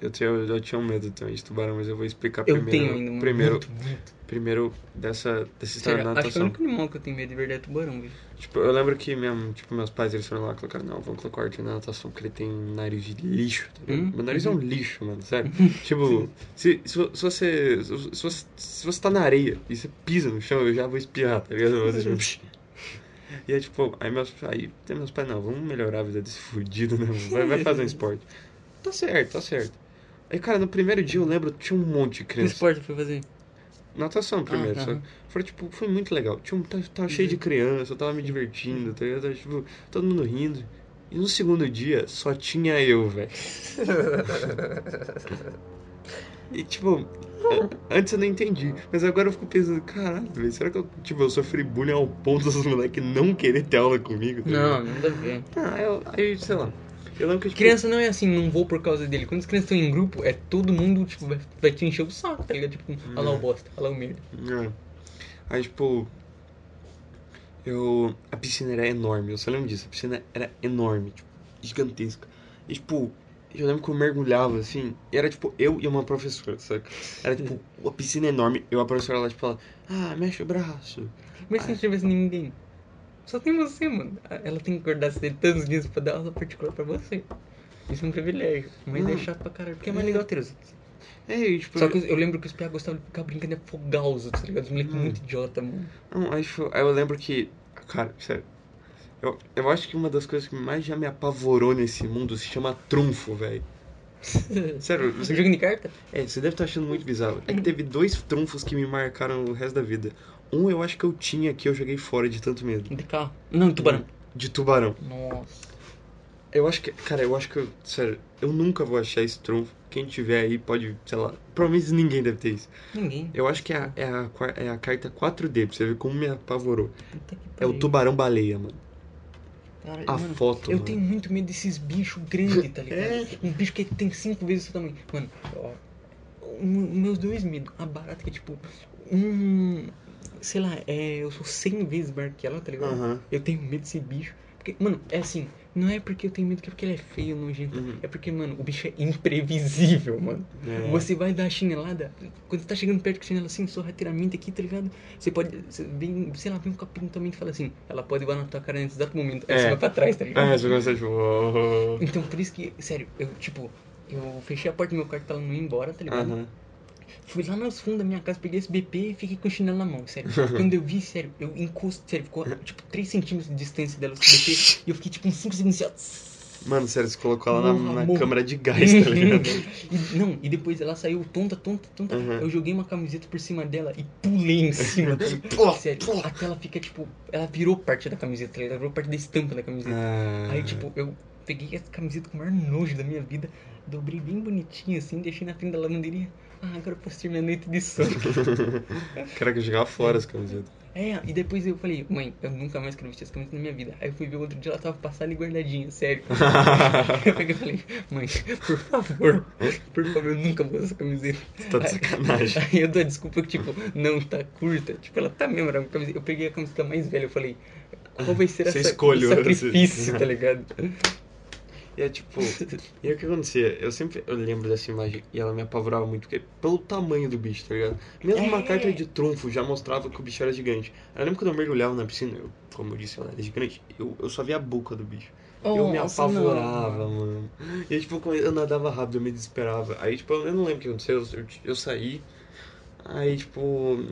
Eu, tinha, eu tinha um medo também de tubarão, mas eu vou explicar Eu primeiro. tenho ainda, primeiro, Muito, muito. primeiro dessa, dessa história da acho que é o natação. único animal que eu tenho medo de verdade é tubarão, velho. Tipo, eu lembro que minha, tipo, meus pais eles foram lá e colocaram, não, vamos colocar o Arthur na natação porque ele tem um nariz de lixo. Tá? Hum? Meu nariz é um lixo, mano, sério. <laughs> tipo, se, se, se você. Se você, se você tá na areia e você pisa no chão, eu já vou espirrar, tá ligado? E é tipo, aí meus, aí tem meus pais, não, vamos melhorar a vida desse <laughs> fudido, né? Vai, vai fazer um esporte. Tá certo, tá certo. Aí, cara, no primeiro dia eu lembro, tinha um monte de Que criança. esporte foi fazer? Natação primeiro, Ah, só. aham. Foi, tipo, foi muito legal. Tinha um, tava, tava cheio de criança, eu tava me divertindo, tá ligado? Tipo, todo mundo rindo. E no segundo dia, só tinha eu, velho. E, tipo, antes eu não entendi. Mas agora eu fico pensando, caralho, velho, será que eu, tipo, eu sofri bullying ao ponto dos moleques não querer ter aula comigo? tá Não, nada a ver. Ah, eu, aí, sei lá. Eu lembro que, tipo, Criança não é assim, não vou por causa dele. Quando as crianças estão em grupo, é todo mundo, tipo, vai, vai te encher o saco, tá ligado? Tipo, olha lá o bosta, olha lá o merda. É. Aí, tipo. Eu. A piscina era enorme, eu só lembro disso. A piscina era enorme, tipo, gigantesca. E, tipo, eu lembro que eu mergulhava assim. E era, tipo, eu e uma professora, sabe? Era, tipo, <laughs> a piscina enorme. E a professora lá, tipo, ela. Ah, mexe o braço. Mas se não tivesse ninguém, só tem você, mano. Ela tem que acordar cedo todos os dias pra dar aula particular pra você. Isso é um privilégio. Mas Não. é chato pra caralho, porque é mais É. legal ter os outros. É, e, tipo. Só que eu lembro que os piá gostavam de ficar brincando de afogar os outros, tá ligado? Os moleques Hum. muito idiota, mano. Não, aí, tipo, aí eu lembro que. Cara, sério. Eu, eu acho que uma das coisas que mais já me apavorou nesse mundo se chama trunfo, velho. <laughs> Sério, Você joga de carta? É, você deve estar achando muito bizarro. É que teve dois trunfos que me marcaram o resto da vida. Um eu acho que eu tinha que eu joguei fora de tanto medo. De carro. Não, tubarão. De tubarão. Nossa. Eu acho que. Cara, eu acho que. eu- sério, eu nunca vou achar esse trunfo. Quem tiver aí pode, sei lá. Provavelmente ninguém deve ter isso. Ninguém. Eu acho que é a, é a, é a carta 4D, pra você ver como me apavorou. Puta que É o pariu. tubarão baleia, mano. Caralho, A mano, foto, Eu mano. tenho muito medo desses bichos grandes, tá ligado? É. Um bicho que tem cinco vezes o seu tamanho. Mano, ó. meus dois medos. A barata que é tipo. Um. Sei lá, é, eu sou 100 vezes maior que ela, tá ligado? Aham. Eu tenho medo desse bicho. Porque, mano, é assim. Não é porque eu tenho medo que é porque ele é feio, nojento. Uhum. É porque, mano, o bicho é imprevisível, mano. É. Você vai dar a chinelada, quando você tá chegando perto com a chinela assim, sorrateiramente aqui, tá ligado? Você pode, você vem, sei lá, vem um capim também e fala assim, ela pode voar na tua cara nesse exato momento. Aí É. você vai pra trás, tá ligado? É, você começa tipo. Então, por isso que, sério, eu, tipo, eu fechei a porta do meu quarto pra ela não ir embora, tá ligado? Aham. Fui lá nos fundos da minha casa, peguei esse BP e fiquei com o chinelo na mão, sério. <laughs> Quando eu vi, sério, eu encosto, sério, ficou tipo 3 centímetros de distância dela, esse BP, e eu fiquei tipo uns 5 segundos assim. Mano, sério, você colocou ela na, Morra, na morra. câmera de gás, tá <laughs> ligado? E- não, e depois ela saiu tonta, tonta, tonta. Uhum. Eu joguei uma camiseta por cima dela e pulei em cima. <laughs> ligado? Sério, até ela fica tipo. Ela virou parte da camiseta, tá ligado? ela virou parte da estampa da camiseta. Ah. Aí, tipo, eu peguei essa camiseta com o maior nojo da minha vida, dobrei bem bonitinho assim, deixei na frente da lavanderia. Ah, agora eu posso ter minha noite de sono. <laughs> Caraca, eu jogava fora as camisetas. é, e depois eu falei, mãe, eu nunca mais quero vestir essa camiseta na minha vida. Aí eu fui ver outro dia, ela tava passada e guardadinha, sério. <laughs> eu peguei e falei, mãe, por favor, por favor, eu nunca vou usar essa camiseta. Tá de Aí- sacanagem. Aí eu dou a desculpa que, tipo, não, tá curta. Tipo, ela tá mesmo, era uma camiseta. Eu peguei a camiseta mais velha, eu falei, qual vai ser Você essa, escolhe, o sacrifício, assim. tá ligado? <laughs> E é tipo. <laughs> E aí o que acontecia? Eu sempre eu lembro dessa imagem e ela me apavorava muito, porque pelo tamanho do bicho, tá ligado? Mesmo uma É. carta de trunfo já mostrava que o bicho era gigante. Eu lembro quando eu mergulhava na piscina, eu, como eu disse, ela era gigante, eu, eu só via a boca do bicho. eu me Nossa, não. apavorava, mano. E aí, tipo, eu nadava rápido, eu me desesperava. Aí, tipo, eu não lembro o que aconteceu, eu, eu saí. Aí, tipo,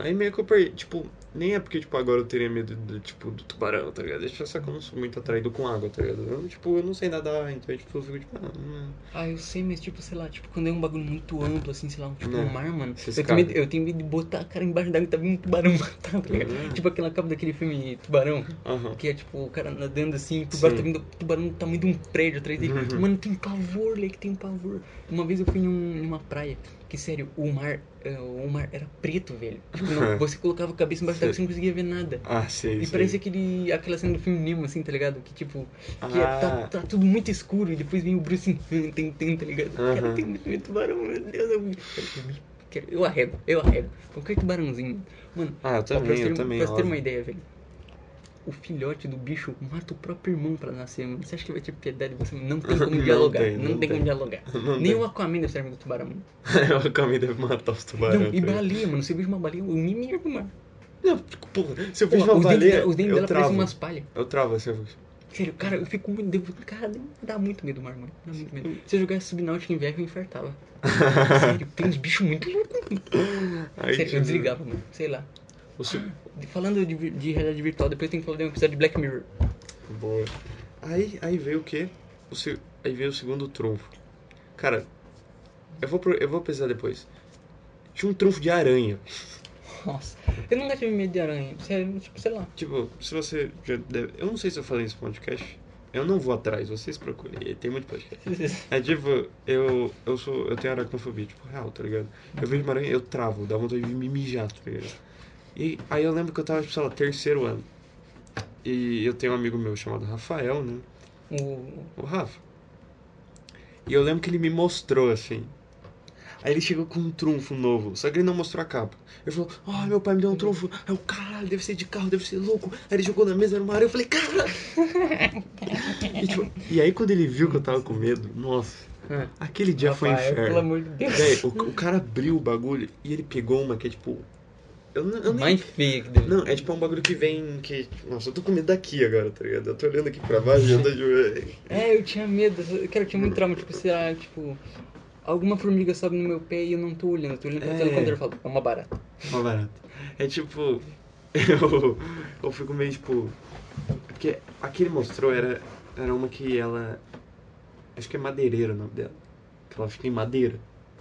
aí meio que eu perdi, tipo, nem é porque, tipo, agora eu teria medo, do, tipo, do tubarão, tá ligado? Deixa só que eu não sou muito atraído com água, tá ligado? Eu, tipo, eu não sei nadar, então, tipo, eu fico, tipo, ah, não. Ah, eu sei, mas tipo, sei lá, tipo, quando é um bagulho muito amplo, assim, sei lá, um, tipo Não. um mar, mano. Você Eu tenho, medo, eu tenho medo de botar a cara embaixo d'água e tá vindo um tubarão <laughs> matar, tá ligado? Uhum. Tipo aquela capa daquele filme Tubarão. Aham. Que é tipo, o cara nadando assim, e baixo Sim. tá vindo o tubarão do tamanho de um prédio atrás dele. Uhum. Mano, tem pavor, Leque, tem pavor. Uma vez eu fui num- numa praia, que sério, o mar, eh, o mar era preto, velho. Tipo, <laughs> não, você colocava a cabeça embaixo d'água e você não conseguia ver nada. Ah, sei, E sei. parece aquele, aquela cena do filme Nemo, assim, tá ligado? Que tipo, que é- tá, Ah. tá tudo muito escuro e depois vem o Bruce tem, tem, tá ligado? Aham. Cara, tem muito tubarão, meu Deus. Eu, eu, eu arrego, eu arrego. Qualquer tubarãozinho. Mano, Ah, eu ó, pra também, você ter, eu também, pra você ter uma ideia, velho. O filhote do bicho mata o próprio irmão pra nascer, mano. Você acha que vai ter piedade de você? Não tem <laughs> como Não dialogar. tem, não, não tem, tem. como dialogar. <laughs> Não Nem tem. o Aquaman deve ser amigo do tubarão, mano. <laughs> o Kami deve matar os tubarões. não, e baleia, mano. Você veja uma baleia, o mimimi do mar. Não, tipo, porra, se eu vejo uma os dentes baleia, dela, os dentes eu dela parecem umas palhas. Eu travo assim, eu Sério, cara, eu fico muito. devo- Cara, dá muito medo do mar, mano. Dá muito medo. Se eu jogasse subnáutica em viagem, eu infartava. Sério, tem uns bichos muito loucos. Sério, eu desligava, mano. Sei lá. o su- De- Falando de, de realidade virtual, depois tem que falar de um episódio de Black Mirror. Boa. Aí, aí veio o quê? O se- Aí veio o segundo trunfo. Cara, eu vou, pro- eu vou pesquisar depois. Tinha um trunfo de aranha. Nossa, eu nunca tive medo de aranha. Sério, tipo, sei lá. Tipo, se você já deve... Eu não sei se eu falei nesse podcast. Eu não vou atrás, vocês procurem. Tem muito podcast. É tipo, eu, eu sou. Eu tenho aracnofobia, tipo, real, tá ligado? Eu vejo uma aranha, eu travo, dá vontade de me mijar, tá ligado? E aí eu lembro que eu tava, tipo, sei lá, terceiro ano. E eu tenho um amigo meu chamado Rafael, né? O... O Rafa. E eu lembro que ele me mostrou assim. Aí ele chegou com um trunfo novo, só que ele não mostrou a capa. Ele falou, ah, meu pai me deu um trunfo. Aí eu, caralho, deve ser de carro, deve ser louco. Aí ele jogou na mesa, era uma aranha, eu falei, caralho. <laughs> e, tipo, e aí quando ele viu que eu tava com medo, nossa, Ah, aquele dia foi um inferno. Pelo amor de Deus. Véi, o, o cara abriu o bagulho e ele pegou uma que é tipo. Eu, não- eu nem. Mais feia que deve. Não, é tipo um bagulho que vem. que Nossa, eu tô com medo daqui agora, tá ligado? Eu tô olhando aqui pra baixo e eu tô tipo. É, eu tinha medo. Cara, eu tinha muito trauma. Tipo, será, tipo... Alguma formiga sobe no meu pé e eu não tô olhando. Eu tô olhando pra É. eu falo, é uma barata. Uma barata. É tipo. <laughs> Eu, eu fico meio tipo. Porque a que ele mostrou era, era uma que ela. Acho que é madeireira o nome dela. Que ela fica em madeira.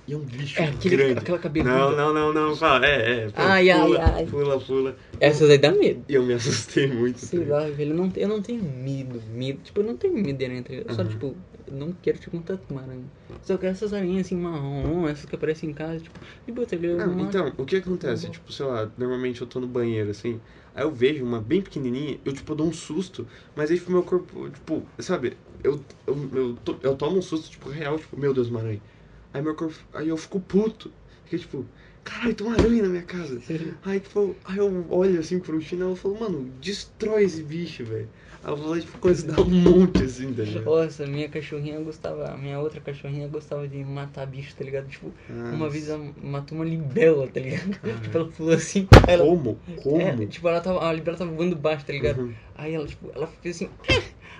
E é um bicho É, aquele, grande. aquela cabeça. Não, não, não, não, fala. É, é. pô, Ai, ai, pula, ai. Pula, pula. Essas aí dá medo. E eu me assustei muito. Sei lá, velho, eu não, eu não tenho medo, medo. Tipo, eu não tenho medo de aranha, tá ligado? Só, Uhum. tipo, eu não quero te contar com uma aranha. Só quero essas aranhas assim, marrom, essas que aparecem em casa, tipo, de ligado? Não, Uma- então, o que acontece? Tipo, sei lá, normalmente eu tô no banheiro, assim, aí eu vejo uma bem pequenininha, eu, tipo, dou um susto, mas aí, tipo, meu corpo, tipo, sabe, eu, eu, eu, to- eu tomo um susto, tipo, real, tipo, meu Deus, uma aranha. Aí meu corpo, aí eu fico puto, fiquei, tipo, caralho, tem uma aranha na minha casa. <laughs> Aí, tipo, aí eu olho, assim, pro chinelo e falo, mano, destrói esse bicho, velho. Aí eu lá, tipo, coisa dá um monte, assim, tá ligado? Nossa, minha cachorrinha gostava, minha outra cachorrinha gostava de matar bicho, tá ligado? Tipo, uma vez ela matou uma libela, tá ligado? <laughs> Tipo, ela pulou assim, ela, Como? Como? é, tipo, ela tava, a libela tava voando baixo, tá ligado? Uhum. Aí ela, tipo, ela fez assim.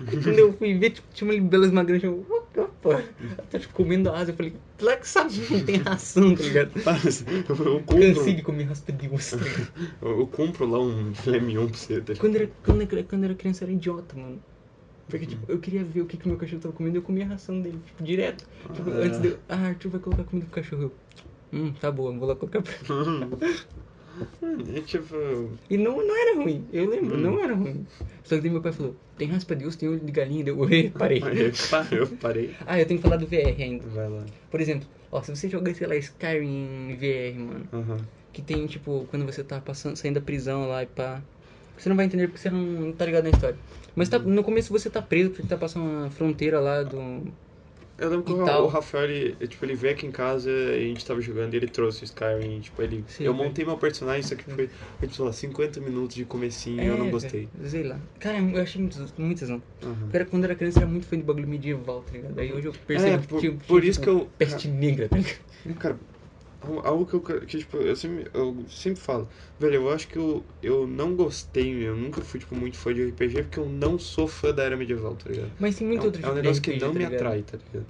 Aí quando eu fui ver, tipo, tinha uma libela esmagante, eu, ela tá tipo, comendo asa. Eu falei, claro que sabe, não tem ração, tá ligado? <laughs> Eu, eu Cansei compro, de comer raspa de osso, tá ligado? eu, eu compro lá um filé mignon pra você, tá ligado? Quando era, quando, era, quando era criança, era idiota, mano. Porque, tipo, eu queria ver o que, que meu cachorro tava comendo e eu comia a ração dele, tipo, direto. Tipo, Ah. antes de eu, ah, Arthur vai colocar comida pro cachorro. Eu, Hum, tá boa, vou lá colocar pra <laughs> É tipo. E não, não era ruim, eu lembro, Hum. não era ruim. Só que meu pai falou, tem raspa de osso, tem olho de galinha, deu, <laughs> eu parei. Eu parei. Ah, eu tenho que falar do VR ainda. Vai lá. Por exemplo, ó, se você jogar, sei lá, Skyrim em VR, mano, Aham. que tem, tipo, quando você tá passando, saindo da prisão lá e pá. Você não vai entender porque você não, não tá ligado na história. Mas tá- no começo você tá preso porque tá passando uma fronteira lá do. Eu lembro que o, tal. o Rafael, ele, tipo, ele veio aqui em casa e a gente tava jogando e ele trouxe o Skyrim. Tipo, ele. Sim, eu velho. montei meu personagem, isso aqui foi, foi, tipo, sei lá, 50 minutos de comecinho e eu não É, gostei. velho, sei lá. Cara, eu achei muito, muito. Eu era, quando era criança, era muito fã de bagulho medieval, tá ligado? Aí hoje eu percebo É, que por- tinha, por tinha, isso tipo, que eu- Peste negra, tá ligado? Cara, algo- que eu, que, tipo, eu sempre, eu sempre falo, velho, eu acho que eu, eu não gostei, eu nunca fui, tipo, muito fã de RPG porque eu não sou fã da era medieval, tá ligado? Mas tem É muito um, outro é tipo um de negócio que RPG, não tá me atrai, tá ligado?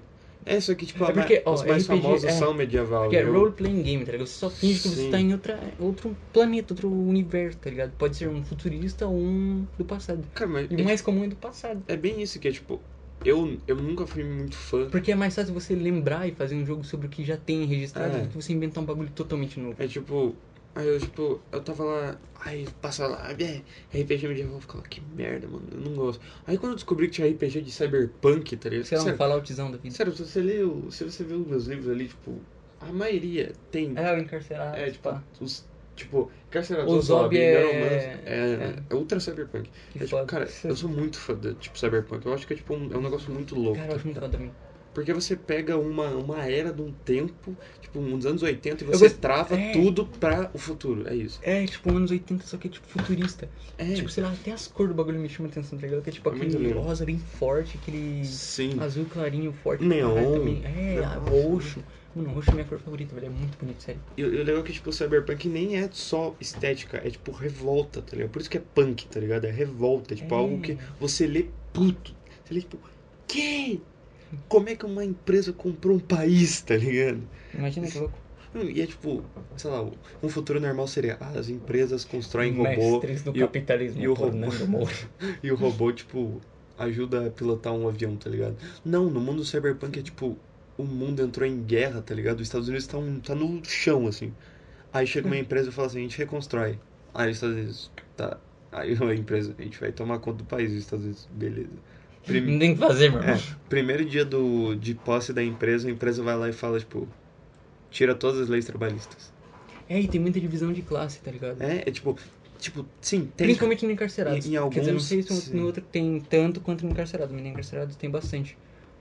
É, só que, tipo, É porque, ó, os mais RPG famosos é- são medieval. Porque é role-playing game, tá ligado? Você só finge que você Sim. tá em outra, outro planeta, outro universo, tá ligado? Pode ser um futurista ou um do passado. Cara, mas E é, o mais comum é do passado. é bem isso que é, tipo, eu, eu nunca fui muito fã. Porque é mais fácil você lembrar e fazer um jogo sobre o que já tem registrado É. do que você inventar um bagulho totalmente novo. É tipo, aí eu, tipo, eu tava lá, aí passa lá, é, RPG medieval, eu ficava, que merda, mano, eu não gosto. Aí quando eu descobri que tinha RPG de cyberpunk, tá ligado? Sei lá, um Sério, Falloutzão da vida. sério, se você lê, o- se você vê os meus livros ali, tipo, a maioria tem, É, o encarcerado. é, tipo, pá. os, tipo, Carcerador, Zombie é- Neuromancer, é, é. é ultra cyberpunk. É, tipo, cara, eu sou muito fã de, tipo, cyberpunk, eu acho que é, tipo, um, é um negócio muito louco. Cara, eu acho muito foda também. Porque você pega uma, uma era de um tempo, tipo, uns anos 80, e você gost- trava é. tudo pra o futuro. É isso. É, tipo, anos 80, só que é tipo futurista. É. Tipo, sei lá, até as cores do bagulho me chamam atenção, tá ligado? Que é tipo É aquele rosa bem forte, aquele Sim. azul clarinho forte. Neon. também. É, Neon. roxo. Mano, roxo é minha cor favorita, velho. É muito bonito, sério. E o e o legal é que, tipo, o cyberpunk nem é só estética, é tipo revolta, tá ligado? Por isso que é punk, tá ligado? É revolta, é tipo É. algo que você lê puto. Você lê tipo, que? Como é que uma empresa comprou um país, tá ligado? Imagina que louco. E é tipo, sei lá, um futuro normal seria, ah, as empresas constroem robô Mestres do e o- capitalismo. e o robô- Moura. <laughs> e o robô, tipo, ajuda a pilotar um avião, tá ligado? Não, no mundo cyberpunk é tipo, o mundo entrou em guerra, tá ligado? Os Estados Unidos tá, um- tá no chão, assim. Aí chega uma <laughs> empresa e fala assim, a gente reconstrói. Aí os Estados Unidos, tá. Aí a empresa, a gente vai tomar conta do país, os Estados Unidos, beleza. Prim- Não tem o que fazer, meu irmão. é, primeiro dia do, de posse da empresa, a empresa vai lá e fala, tipo, tira todas as leis trabalhistas. É, e tem muita divisão de classe, tá ligado? É, é tipo, tipo, sim, tem. Principalmente no encarcerados. Em- em Quer dizer, não alguns, sei se sim. no outro tem tanto quanto no encarcerado, mas no encarcerado tem bastante.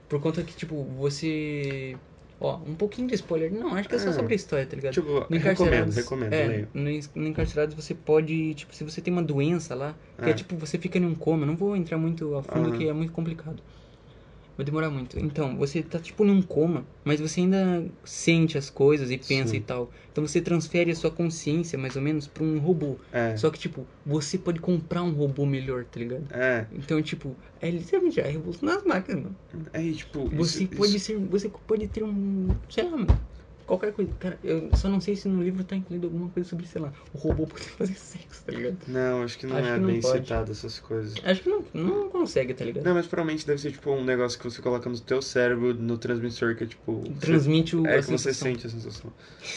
Por conta que, tipo, você. Ó, um pouquinho de spoiler. Não, acho que é só Ah. sobre a história, tá ligado? Tipo, No recomendo, encarcerados, recomendo, é, leio. no, no encarcerados você pode, tipo, se você tem uma doença lá, que é, É. tipo, você fica em um coma, não vou entrar muito a fundo Aham. que é muito complicado. Vai demorar muito. Então, você tá tipo num coma, mas você ainda sente as coisas e pensa Sim. e tal. Então você transfere a sua consciência, mais ou menos, pra um robô. É, Só que, tipo, você pode comprar um robô melhor, tá ligado? é, Então, tipo, é literalmente a revolução das máquinas, mano. é, tipo, Você isso- pode isso- ser. Você pode ter um. Sei lá, mano. Qualquer coisa. Cara, eu só não sei se no livro tá incluído alguma coisa sobre, sei lá, o robô poder <laughs> fazer sexo, tá ligado? Não, acho que não Acho é que não bem pode. citado essas coisas. Acho que não, não consegue, tá ligado? Não, mas provavelmente deve ser tipo um negócio que você coloca no teu cérebro, no transmissor, que é tipo. Transmite o. É que você sente a sensação.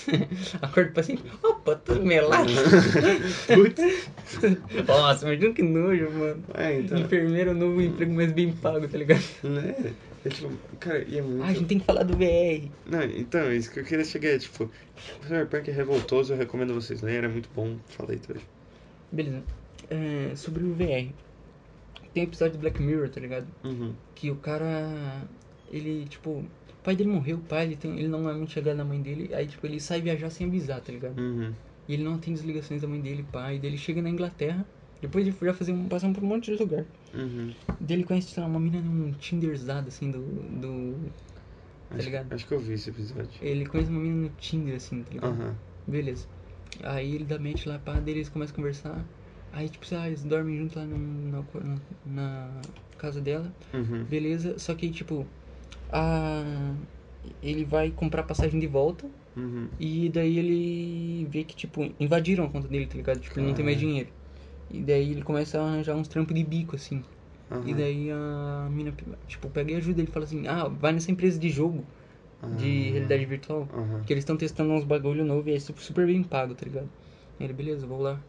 <laughs> Acorda o paciente. Opa, tô melado. Putz. <laughs> Nossa, imagina que nojo, mano. É, então. Enfermeiro novo emprego mais bem pago, tá ligado? Né? É tipo, cara, e é muito. Ah, a gente tem que falar do VR. Não, então, isso que eu queria chegar é tipo, Cyberpunk é revoltoso, eu recomendo vocês lerem, é muito bom. Falei tudo. Beleza. É, sobre o VR. Tem um episódio do Black Mirror, tá ligado? Uhum. Que o cara. Ele, tipo. O pai dele morreu, o pai, ele, tem, ele não é muito chegado na mãe dele. Aí, tipo, ele sai viajar sem avisar, tá ligado? Uhum. E ele não atende as ligações da mãe dele, pai. Daí ele chega na Inglaterra. Depois de já fazer um, passar por um monte de lugar. Uhum. Daí ele conhece, sei lá, uma menina num Tinderzado, assim, do. do Tá Acho, ligado? acho que eu vi esse episódio. ele conhece uma menina no Tinder, assim, tá ligado? Aham. Beleza. Aí ele dá match lá, pá, daí eles começam a conversar. Aí, tipo, sei lá, eles dormem junto lá no- na, na, casa dela. Uhum. Beleza, só que, tipo, a... ele vai comprar passagem de volta. Uhum. E daí ele vê que, tipo, invadiram a conta dele, tá ligado? Tipo, ele não tem mais dinheiro. E daí ele começa a arranjar uns trampos de bico, assim. Aham. E daí a mina, tipo, pega e ajuda ele. Fala assim, ah, vai nessa empresa de jogo, de Ah. realidade virtual. Aham. Que eles estão testando uns bagulho novo e é super, bem pago, tá ligado? Aí ele, beleza, vou lá.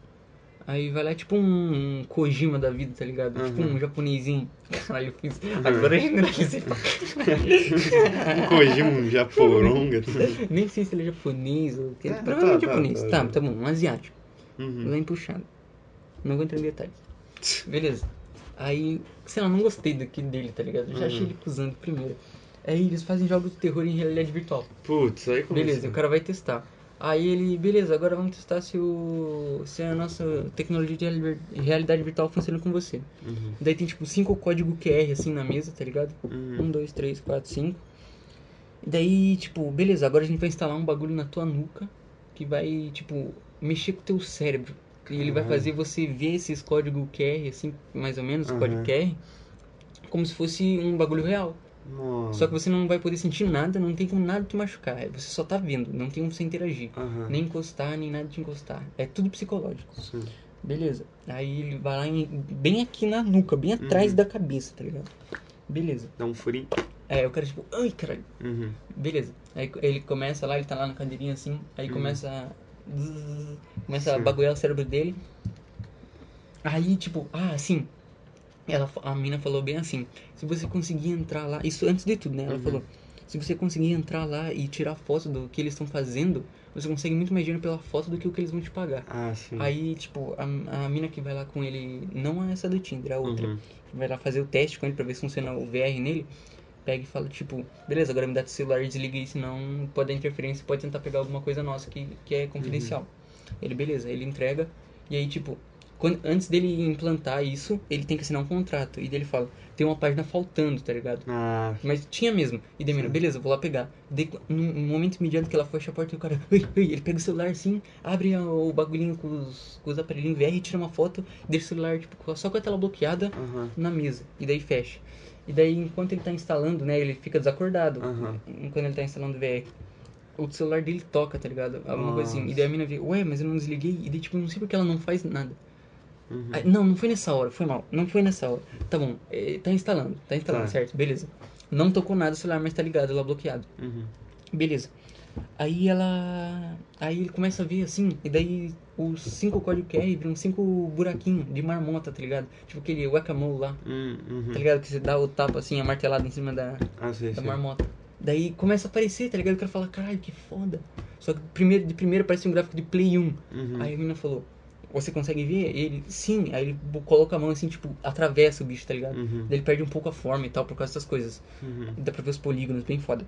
Aí vai lá, tipo um, um Kojima da vida, tá ligado? Tipo Uhum. um japonesinho. <laughs> Caralho, eu fiz. Agora eu generalizei <laughs> um Kojima, um Japoronga. Nem sei se ele é japonês ou. que- É, Provavelmente tá, tá, japonês. tá, Tá, tá. tá, bom, um asiático. Uhum. Bem puxado. Não vou entrar em detalhes. Beleza. Aí, sei lá, não gostei daquele dele, tá ligado? Eu já achei Uhum. ele cuzando primeiro. Aí eles fazem jogos de terror em realidade virtual. Putz, aí começou. Beleza, o cara vai testar. Aí ele, beleza, agora vamos testar se o se a nossa tecnologia de reali- realidade virtual funciona com você. Uhum. Daí tem tipo cinco código QR assim na mesa, tá ligado? Uhum. Um, dois, três, quatro, cinco. E daí, tipo, beleza, agora a gente vai instalar um bagulho na tua nuca que vai, tipo, mexer com o teu cérebro. E ele vai Caralho. fazer você ver esses códigos QR, assim, mais ou menos, Aham. código QR, como se fosse um bagulho real. Nossa. Só que você não vai poder sentir nada, não tem como nada te machucar. Você só tá vendo, não tem como você interagir. Aham. Nem encostar, nem nada de encostar. É tudo psicológico. Sim. Beleza. Aí ele vai lá em- bem aqui na nuca, bem atrás Uhum. da cabeça, tá ligado? Beleza. Dá um furinho. Aí o cara tipo, ai caralho. Uhum. Beleza. Aí ele começa lá, ele tá lá na cadeirinha assim, aí Uhum. começa a. zzz, Começa a bagulhar o cérebro dele. Aí, tipo, ah, assim. Ela, a mina falou bem assim: se você conseguir entrar lá. Isso antes de tudo, né? Ela Uhum. falou: se você conseguir entrar lá e tirar foto do que eles estão fazendo, você consegue muito mais dinheiro pela foto do que o que eles vão te pagar. Ah, sim. Aí, tipo, a, a mina que vai lá com ele, não é essa do Tinder, é a outra, Uhum. vai lá fazer o teste com ele pra ver se funciona o VR nele, pega e fala, tipo, beleza, agora me dá teu celular e desliga aí, senão pode dar interferência, pode tentar pegar alguma coisa nossa que, que é confidencial. Ele, beleza, ele entrega, e aí, tipo, quando, antes dele implantar isso, ele tem que assinar um contrato, e daí ele fala, tem uma página faltando, tá ligado? Ah, Mas tinha mesmo. E daí, beleza, vou lá pegar. Daí, num num momento imediato que ela fecha a porta, o cara, ui, ui, ele pega o celular assim, abre o bagulhinho com os, com os aparelhinhos VR, tira uma foto, deixa o celular, tipo, só com a tela bloqueada aham. na mesa. E daí fecha. E daí, enquanto ele tá instalando, né, ele fica desacordado. Aham. Enquanto ele tá instalando o VR. O celular dele toca, tá ligado? Alguma coisa assim. E daí a mina vê, ué, mas eu não desliguei. E daí, tipo, não sei porque ela não faz nada. Uhum. Ah, Não, não foi nessa hora, foi mal. Não foi nessa hora. Tá bom, eh, tá instalando, tá instalando, Tá. certo, beleza. Não tocou nada o celular, mas tá ligado, lá bloqueado. Uhum. Beleza. Aí ela. Aí ele começa a ver assim, e daí os cinco códigos QR viram cinco buraquinhos de marmota, tá ligado? Tipo aquele whack-a-mole lá, Hum, uhum. tá ligado? Que você dá o tapa assim, a martelada em cima da, Ah, sei, da sei. marmota. Daí começa a aparecer, tá ligado? O cara fala, caralho, que foda. Só que primeiro, de primeiro aparece um gráfico de Play 1. Uhum. Aí a menina falou, você consegue ver? Ele, sim. Aí ele coloca a mão assim, tipo, atravessa o bicho, tá ligado? Uhum. Daí ele perde um pouco a forma e tal, por causa dessas coisas. Uhum. Dá pra ver os polígonos, bem foda.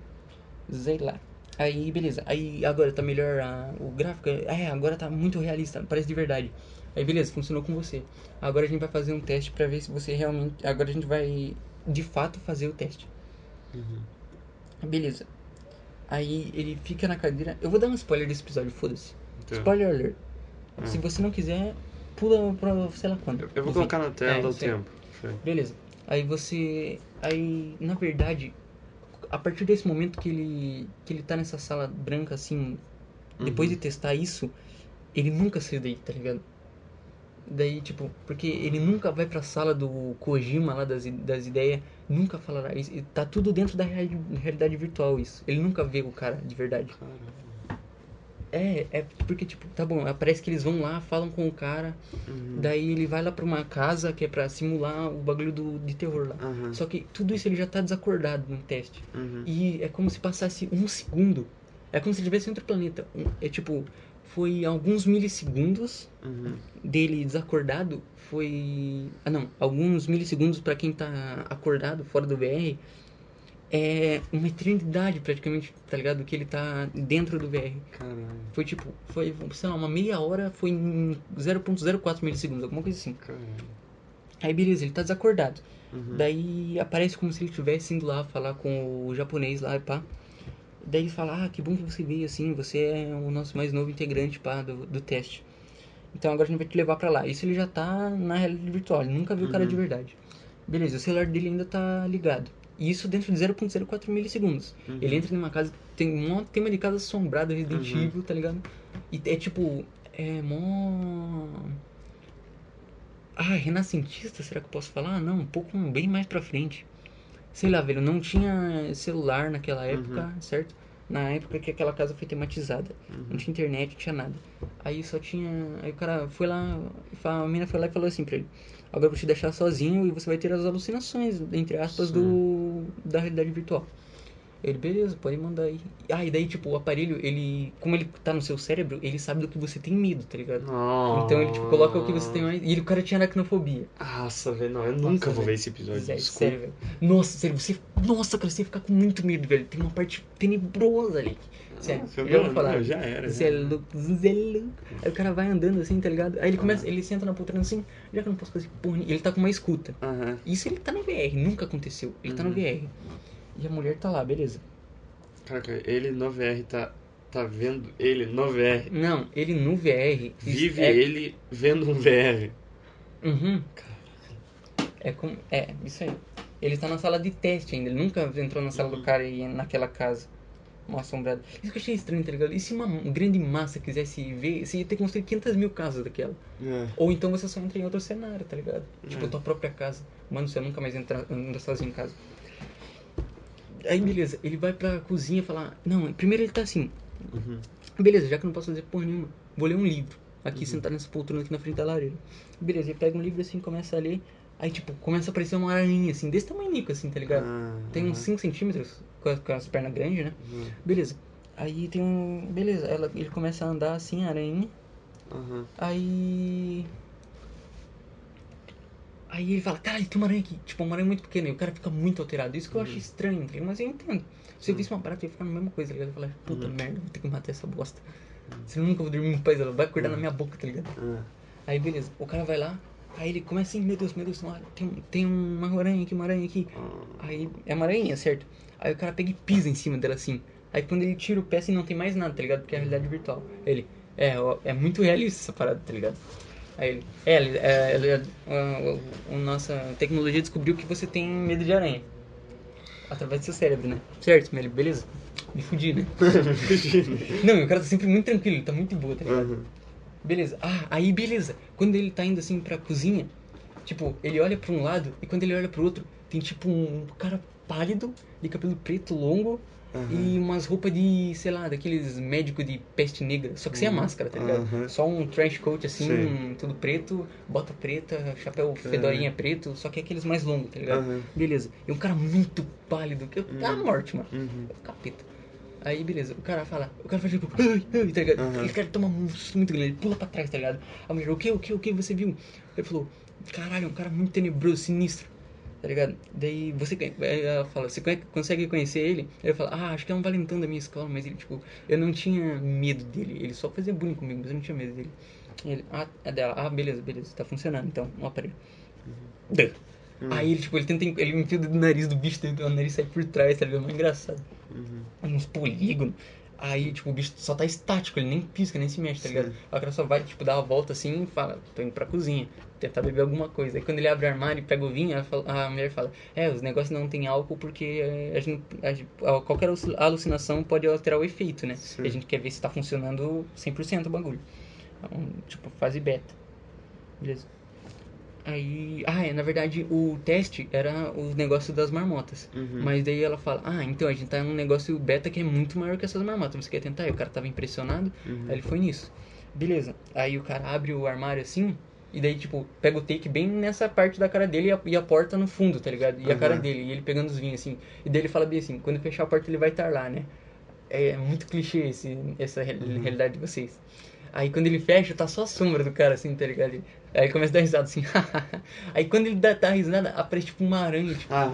Sei lá. Aí, beleza. Aí agora tá melhor a- o gráfico. É, agora tá muito realista, parece de verdade. Aí, beleza, funcionou com você. Agora a gente vai fazer um teste pra ver se você realmente. Agora a gente vai, de fato, fazer o teste. Uhum. Beleza. Aí ele fica na cadeira. Eu vou dar um spoiler desse episódio, foda-se. Tá. Spoiler alert. Ah. Se você não quiser, pula pra sei lá quando. Eu, eu vou Enfim. colocar na tela É, aí. tempo. Beleza. Aí você. Aí, na verdade, a partir desse momento que ele, que ele tá nessa sala branca, assim, depois Uhum. de testar isso, ele nunca saiu daí, tá ligado? Daí, tipo, porque ele nunca vai pra sala do Kojima lá das, das ideias, nunca falará isso. Tá tudo dentro da reali- realidade virtual isso. Ele nunca vê o cara de verdade. Caramba. É, é porque, tipo, tá bom, parece que eles vão lá, falam com o cara, Uhum. daí ele vai lá pra uma casa que é pra simular o bagulho do, de terror lá. Aham. Só que tudo isso ele já tá desacordado no teste. Uhum. E é como se passasse um segundo. É como se ele estivesse em outro planeta. É tipo, foi alguns milissegundos Uhum. dele desacordado. Foi. Ah, não. Alguns milissegundos pra quem tá acordado fora do VR. É uma eternidade praticamente, tá ligado? Que ele tá dentro do VR. Caralho. Foi tipo, foi, sei lá, uma meia hora foi em 0.04 milissegundos, alguma coisa assim. Caralho. Aí beleza, ele tá desacordado. Uhum. Daí aparece como se ele estivesse indo lá falar com o japonês lá e pá. Daí ele fala, ah, que bom que você veio assim, você é o nosso mais novo integrante pá, do, do teste. Então agora a gente vai te levar pra lá. Isso ele já tá na realidade virtual, ele nunca viu o cara Uhum. de verdade. Beleza, o celular dele ainda tá ligado. Isso dentro de 0.04 milissegundos. Uhum. Ele entra numa casa, tem um tema de casa assombrada, Resident Uhum. Evil, tá ligado? E é tipo, é mó... Ah, renascentista, será que eu posso falar? Não, um pouco bem mais pra frente. Sei lá, velho, não tinha celular naquela época, certo? Na época que aquela casa foi tematizada. Não tinha internet, não tinha nada. Aí só tinha. Aí o cara foi lá, a menina foi lá e falou assim pra ele: Agora eu vou te deixar sozinho e você vai ter as alucinações, entre aspas, do da realidade virtual. Ele, beleza, pode mandar aí. Ah, e daí, tipo, o aparelho, ele. Como ele tá no seu cérebro, ele sabe do que você tem medo, tá ligado? Nossa. Então ele, tipo, coloca o que você tem mais. E ele, o cara tinha aracnofobia. Nossa, velho, não, eu nunca vou ver esse episódio. Sério, desculpa. sério, velho. Nossa, sério, você. Nossa, cara, você ia ficar com muito medo, velho. Tem uma parte tenebrosa ali. Sério, Nossa, eu vou falar. não, já era, Você já é era. louco, você é louco. Aí o cara vai andando assim, tá ligado? Aí ele começa, Ah. ele senta na poltrona assim, já que eu não posso fazer porra nenhuma. Ele tá com uma escuta. Aham. Isso ele tá no VR, nunca aconteceu. Ele tá no Uhum. VR. E a mulher tá lá, beleza. Caraca, ele no VR tá, tá vendo ele no VR. Não, ele no VR. Vive é, ele vendo um VR. Uhum. É como. É, isso aí. Ele tá na sala de teste ainda. Ele nunca entrou na sala Uhum. do cara e naquela casa. Mal assombrada. Isso que eu achei estranho, tá ligado? E se uma grande massa quisesse ver, você ia ter que construir 500 mil casas daquela. É. Ou então você só entra em outro cenário, tá ligado? Tipo, É. tua própria casa. Mano, você nunca mais entra, anda sozinho em casa. Aí, beleza, ele vai pra cozinha falar. Não, primeiro ele tá assim. Uhum. Beleza, já que eu não posso fazer porra nenhuma, vou ler um livro. Aqui Uhum. sentado nessa poltrona aqui na frente da lareira. Beleza, ele pega um livro assim, começa a ler. Aí, tipo, começa a aparecer uma aranha assim, desse tamanho assim, tá ligado? Ah, Tem uns aham. 5 centímetros, com, a- com as pernas grandes, né? Uhum. Beleza. Aí tem um. Beleza, ela, ele começa a andar assim, a aranha. Aham. Aí. Aí ele fala, caralho, tem uma aranha aqui. Tipo, uma aranha muito pequena. E o cara fica muito alterado. Isso que eu acho Uhum. estranho, tá? Mas eu entendo. Se eu visse uma barata, eu ia ficar na mesma coisa, tá ligado? Eu ia falar, puta Uhum. merda, vou ter que matar essa bosta. Senão eu nunca vou dormir em paz, ela vai acordar na Uhum. minha boca, tá ligado? Ah. Aí beleza, o cara vai lá, aí ele começa assim, meu Deus, meu Deus, tem tem, tem uma aranha aqui, uma aranha aqui. Ah. Aí é uma aranha, certo? Aí o cara pega e pisa em cima dela assim. Aí quando ele tira o pé assim não tem mais nada, tá ligado? Porque é a realidade virtual. Ele, é, é muito realista essa parada, tá ligado? Aí ele, é, ele- é, ele- é, a, a- a nossa tecnologia descobriu que você tem medo de aranha. Através do seu cérebro, né? Certo, Meli, beleza? <laughs> Me fudi, né? Não, e o cara tá sempre muito tranquilo, ele tá muito boa, tá ligado? Aham. Beleza. Ah, aí beleza. Quando ele tá indo assim pra cozinha, tipo, ele olha pra um lado e quando ele olha pro outro, tem tipo um cara pálido, de cabelo preto longo Aham. e umas roupas de, sei lá, daqueles médicos de peste negra, só que sem a Uhum. máscara, tá ligado? Aham. Só um trench coat assim, Sim. tudo preto, bota preta, chapéu fedorinha preto, só que é aqueles mais longos, tá ligado? Aham. Beleza. E um cara muito pálido, que é a Uhum. morte, mano. Uhum. Capeta. Aí, beleza, o cara fala, o cara faz tipo, ai, ai, tá ligado? Aham. Ele cara toma um susto muito grande, ele pula pra trás, tá ligado? A mulher, o que, o que, o que você viu? Ele falou, caralho, é um cara muito tenebroso, sinistro, tá ligado? Daí você, ela fala, você consegue conhecer ele? Ele fala, ah, acho que é um valentão da minha escola, mas ele, tipo, eu não tinha medo dele, ele só fazia bullying comigo, mas eu não tinha medo dele. Ele, ah, é dela, ah, beleza, beleza, tá funcionando, então, um aparelho. Duh. Uhum. Aí ele, tipo, ele tenta, ele enfia o dedo no nariz do bicho, o nariz sai por trás, tá ligado? É engraçado Uhum. uns polígonos. Aí, tipo, o bicho só tá estático, ele nem pisca, nem se mexe, tá Sim. ligado? Aí o cara só vai, tipo, dar uma volta assim e fala, tô indo pra cozinha, tentar beber alguma coisa. Aí quando ele abre o armário e pega o vinho, a mulher fala, é, os negócios não tem álcool porque é, a gente, a gente- a- qualquer aluci- alucinação pode alterar o efeito, né? Sim. E a gente quer ver se tá funcionando 100% o bagulho. Então, tipo, fase beta. Beleza. Aí, ah, é, na verdade o teste era o negócio das marmotas. Uhum. Mas daí ela fala, ah, então a gente tá num negócio beta que é muito maior que essas marmotas. Você quer tentar? E o cara tava impressionado, Uhum. aí ele foi nisso. Beleza. Aí o cara abre o armário assim, e daí, tipo, pega o take bem nessa parte da cara dele e a, e a porta no fundo, tá ligado? E a Uhum. cara dele, e ele pegando os vinhos assim. E daí ele fala bem assim, quando fechar a porta ele vai estar lá, né? É muito clichê esse, essa Uhum. realidade de vocês. Aí quando ele fecha, tá só a sombra do cara assim, tá ligado? Aí começa a dar risada assim. <laughs> Aí quando ele dá, dá risada, aparece tipo uma aranha, tipo. Ah,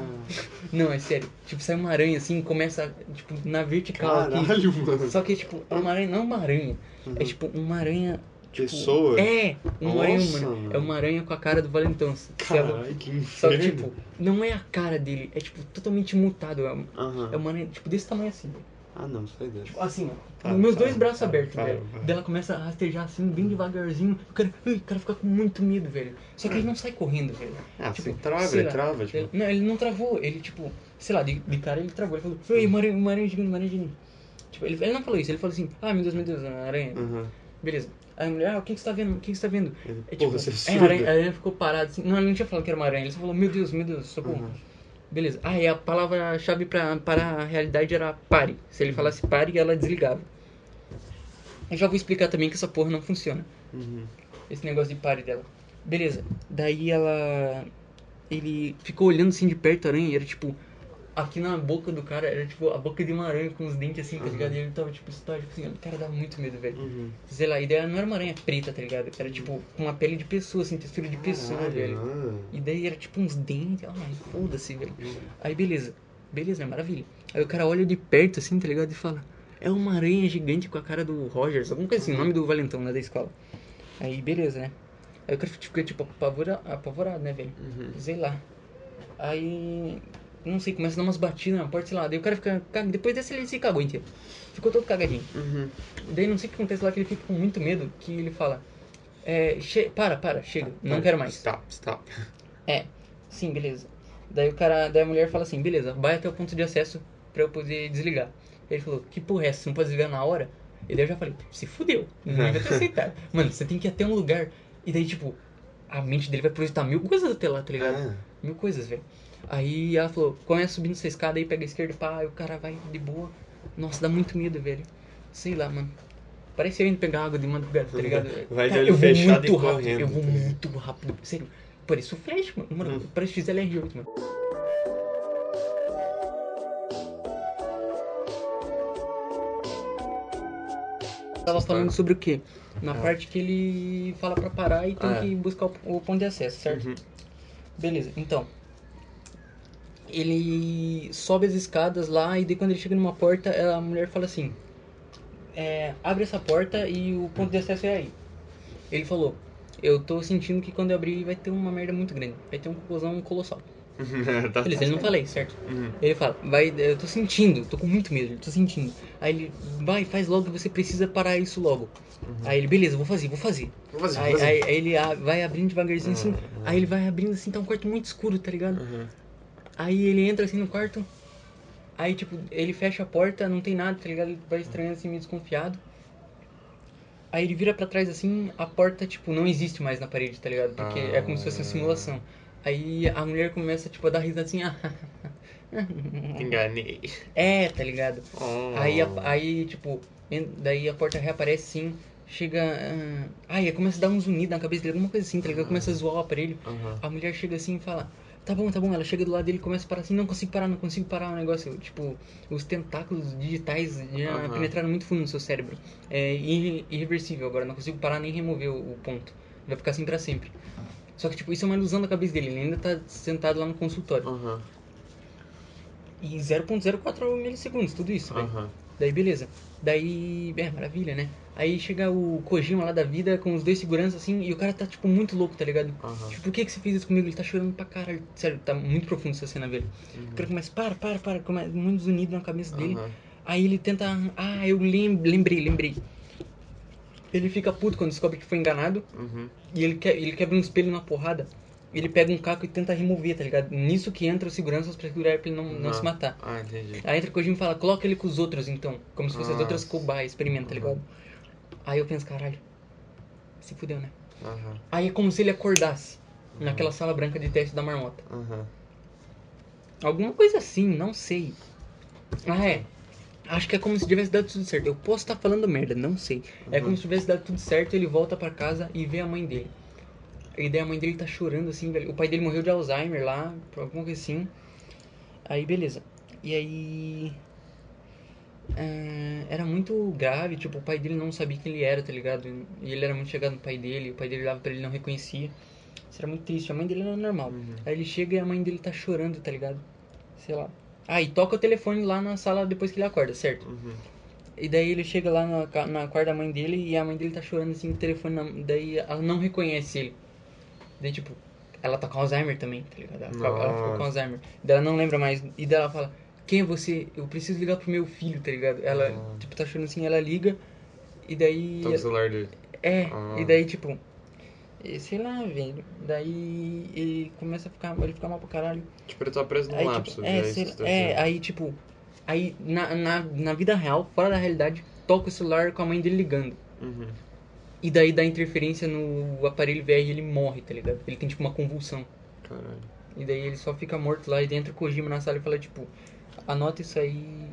Não, é sério. Tipo, sai uma aranha assim, começa, tipo, na vertical aqui. caralho, mano. Só que, tipo, é uma aranha, não uma aranha. É tipo uma aranha. Tipo, Pessoa? É, uma aranha Nossa, humana. mano. É uma aranha com a cara do Valentão. Caralho, que Só que, tipo, não é a cara dele, é tipo totalmente mutado. É uma, Aham. é uma aranha, tipo, desse tamanho assim. Ah, não, sai dessa. Assim. Tá, meus tá, dois braços tá, abertos, tá, velho. Daí ela começa a rastejar assim, bem devagarzinho. O cara, o cara fica com muito medo, velho. Só que ele não sai correndo, velho. Ah, Tipo, você trava, ele lá, trava, tipo. Não, ele não travou, ele tipo, sei lá, de, de cara ele travou. Ele falou, ei, uma aranha, uma aranha gigante, uma aranha gigante. Tipo, ele, ele não falou isso, ele falou assim, ah, meu Deus, meu Deus, uma aranha. Aham. Beleza. Aí a mulher, ah, o que, que você tá vendo? O que, que você tá vendo? Ele, É, Porra, tipo, você é é, a aranha, a aranha ficou parada assim. Não, ele não tinha falado que era uma aranha, ele só falou, meu Deus, meu Deus, socorro. Uhum. Beleza. Ah, e a palavra-chave pra, para a realidade era pare. Se ele falasse pare, ela desligava. Eu já vou explicar também que essa porra não funciona. Uhum. Esse negócio de pare dela. Beleza. Daí ela. Ele ficou olhando assim de perto a aranha e era tipo. Aqui na boca do cara era tipo a boca de uma aranha com os dentes assim, tá Uhum. ligado? E ele tava tipo estático assim. O cara dava muito medo, velho. Uhum. Sei lá, a ideia não era uma aranha preta, tá ligado? Era tipo com uma pele de pessoa, assim, textura de pessoa, Caralho, velho. ah. E daí era tipo uns dentes. Ai, foda-se, velho. Uhum. Aí beleza. Beleza, né? Maravilha. Aí o cara olha de perto assim, tá ligado? E fala: É uma aranha gigante com a cara do Rogers, alguma coisa assim, o nome do Valentão lá da escola. Aí beleza, né? Aí o cara fica tipo apavora, apavorado, né, velho? Uhum. Sei lá. Aí. Não sei, começa a dar umas batidas na porta, sei lá. Daí o cara fica. Depois desse ele se cagou inteiro. Ficou todo cagadinho. Uhum. Daí não sei o que acontece lá que ele fica com muito medo, que ele fala. É, che para, para, chega, não Vai, quero mais. Stop, stop. É, sim, beleza. Daí o cara, daí a mulher fala assim, beleza, vai até o ponto de acesso pra eu poder desligar. Ele falou, que porra é essa? Você não pode desligar na hora? E daí eu já falei, se fudeu, não vai ter aceitado. <laughs> Mano, você tem que ir até um lugar. E daí, tipo, a mente dele vai projetar mil coisas até lá, tá ligado? Ah, Mil coisas, velho. Aí ela falou, começa subindo essa escada aí, pega a esquerda, pá, aí o cara vai de boa. Nossa, dá muito medo, velho. Sei lá, mano. Parece eu indo pegar água de madrugada, tá ligado? <laughs> Vai de olho fechado muito e rápido, correndo, eu vou tá muito rápido. Sério, parece o Flash, mano. Mano, Hum. parece XLR8, mano. Tava falando sobre o quê? Na Ah. parte que ele fala pra parar e tem Ah, é. que buscar o, o ponto de acesso, certo? Uhum. Beleza, então. Ele sobe as escadas lá e daí quando ele chega numa porta, a mulher fala assim: é, abre essa porta e o ponto de acesso é aí. Ele falou: Eu tô sentindo que quando eu abrir vai ter uma merda muito grande, vai ter um cocôzão colossal. <laughs> tá, Beleza, ele não falei, certo? Uhum. Ele fala, vai, eu tô sentindo, tô com muito medo, tô sentindo. Aí ele, vai, faz logo, você precisa parar isso logo. Aí ele, beleza, vou fazer, vou fazer. Vou fazer, vou Aí, fazer. aí- aí ele a- vai abrindo devagarzinho assim, Ah, ah. aí ele vai abrindo assim, tá um quarto muito escuro, tá ligado? Aí ele entra assim no quarto, aí tipo, ele fecha a porta, não tem nada, tá ligado? Ele vai estranhando assim, meio desconfiado. Aí ele vira pra trás assim, a porta, tipo, não existe mais na parede, tá ligado? Porque é como se fosse uma simulação. Aí a mulher começa, tipo, a dar risada assim, <laughs> ah, Enganei. é, tá ligado? Oh. Aí, aí, tipo, daí a porta reaparece sim, chega. ah, Ai, começa a dar um zunido na cabeça dele, alguma coisa assim, tá ligado? Começa a zoar o aparelho. Uhum. A mulher chega assim e fala: Tá bom, tá bom. Ela chega do lado dele e começa a parar assim: Não consigo parar, não consigo parar. O negócio, tipo, os tentáculos digitais já Aham. penetraram muito fundo no seu cérebro. É irre- irreversível agora, não consigo parar nem remover o, o ponto. Vai ficar assim pra sempre. Só que, tipo, isso é uma ilusão da cabeça dele. Ele ainda tá sentado lá no consultório. Uhum. E 0.04 milissegundos, tudo isso, velho. Uhum. Daí beleza. Daí, é, maravilha, né? Aí chega o Kojima lá da vida com os dois seguranças assim, e o cara tá tipo muito louco, tá ligado? Uhum. Tipo, por que que você fez isso comigo? Ele tá chorando pra caralho. Sério, tá muito profundo essa cena, velho. Uhum. O cara começa, para, para, para, começa muito unido na cabeça dele. Uhum. Aí ele tenta. Ah, eu lem- lembrei, lembrei. Ele fica puto quando descobre que foi enganado. Uhum. E ele, que, ele quebra um espelho na porrada. Ele pega um caco e tenta remover, tá ligado? Nisso que entra os seguranças pra segurar pra ele não, não Ah. se matar. Ah, entendi. Aí entra o Kojima e fala, coloca ele com os outros então. Como se fossem as Ah. outras cobaias, experimenta, tá Uhum. ligado? Aí eu penso, caralho. Se fudeu, né? Aham. Aí é como se ele acordasse naquela sala branca de teste da marmota. Alguma coisa assim, não sei. Ah, é. Acho que é como se tivesse dado tudo certo. Eu posso estar falando merda, não sei. É Uhum. como se tivesse dado tudo certo, ele volta pra casa e vê a mãe dele. E daí a mãe dele tá chorando assim, velho. O pai dele morreu de Alzheimer lá, por alguma coisa assim. Aí beleza. E aí. é, era muito grave, tipo, o pai dele não sabia quem ele era, tá ligado? E ele era muito chegado no pai dele, o pai dele olhava pra ele não reconhecia. Isso era muito triste, a mãe dele era normal. Uhum. Aí ele chega e a mãe dele tá chorando, tá ligado? Sei lá. Ah, e toca o telefone lá na sala depois que ele acorda, certo? Uhum. E daí ele chega lá na, na quarta da mãe dele e a mãe dele tá chorando assim, o telefone, na, daí ela não reconhece ele. Daí tipo, ela tá com Alzheimer também, tá ligado? Ela, ficou- ela ficou com Nossa. Alzheimer. Daí ela não lembra mais. E daí ela fala, quem é você? Eu preciso ligar pro meu filho, tá ligado? Ela, Ah. tipo, tá chorando assim, ela liga e daí... Tá no celular dele. É, Ah. e daí tipo, eh, sei lá, velho. Daí ele começa a ficar, ele fica mal pra caralho. Tipo, ele tá preso num Aí, lapso. tipo, é, sei tá é, dizendo. aí tipo, aí na, na, na vida real, fora da realidade, toca o celular com a mãe dele ligando. Uhum. E daí dá interferência no aparelho VR e ele morre, tá ligado? Ele tem tipo uma convulsão. Caralho. E daí ele só fica morto lá e entra o Kojima na sala e fala, tipo, anota isso aí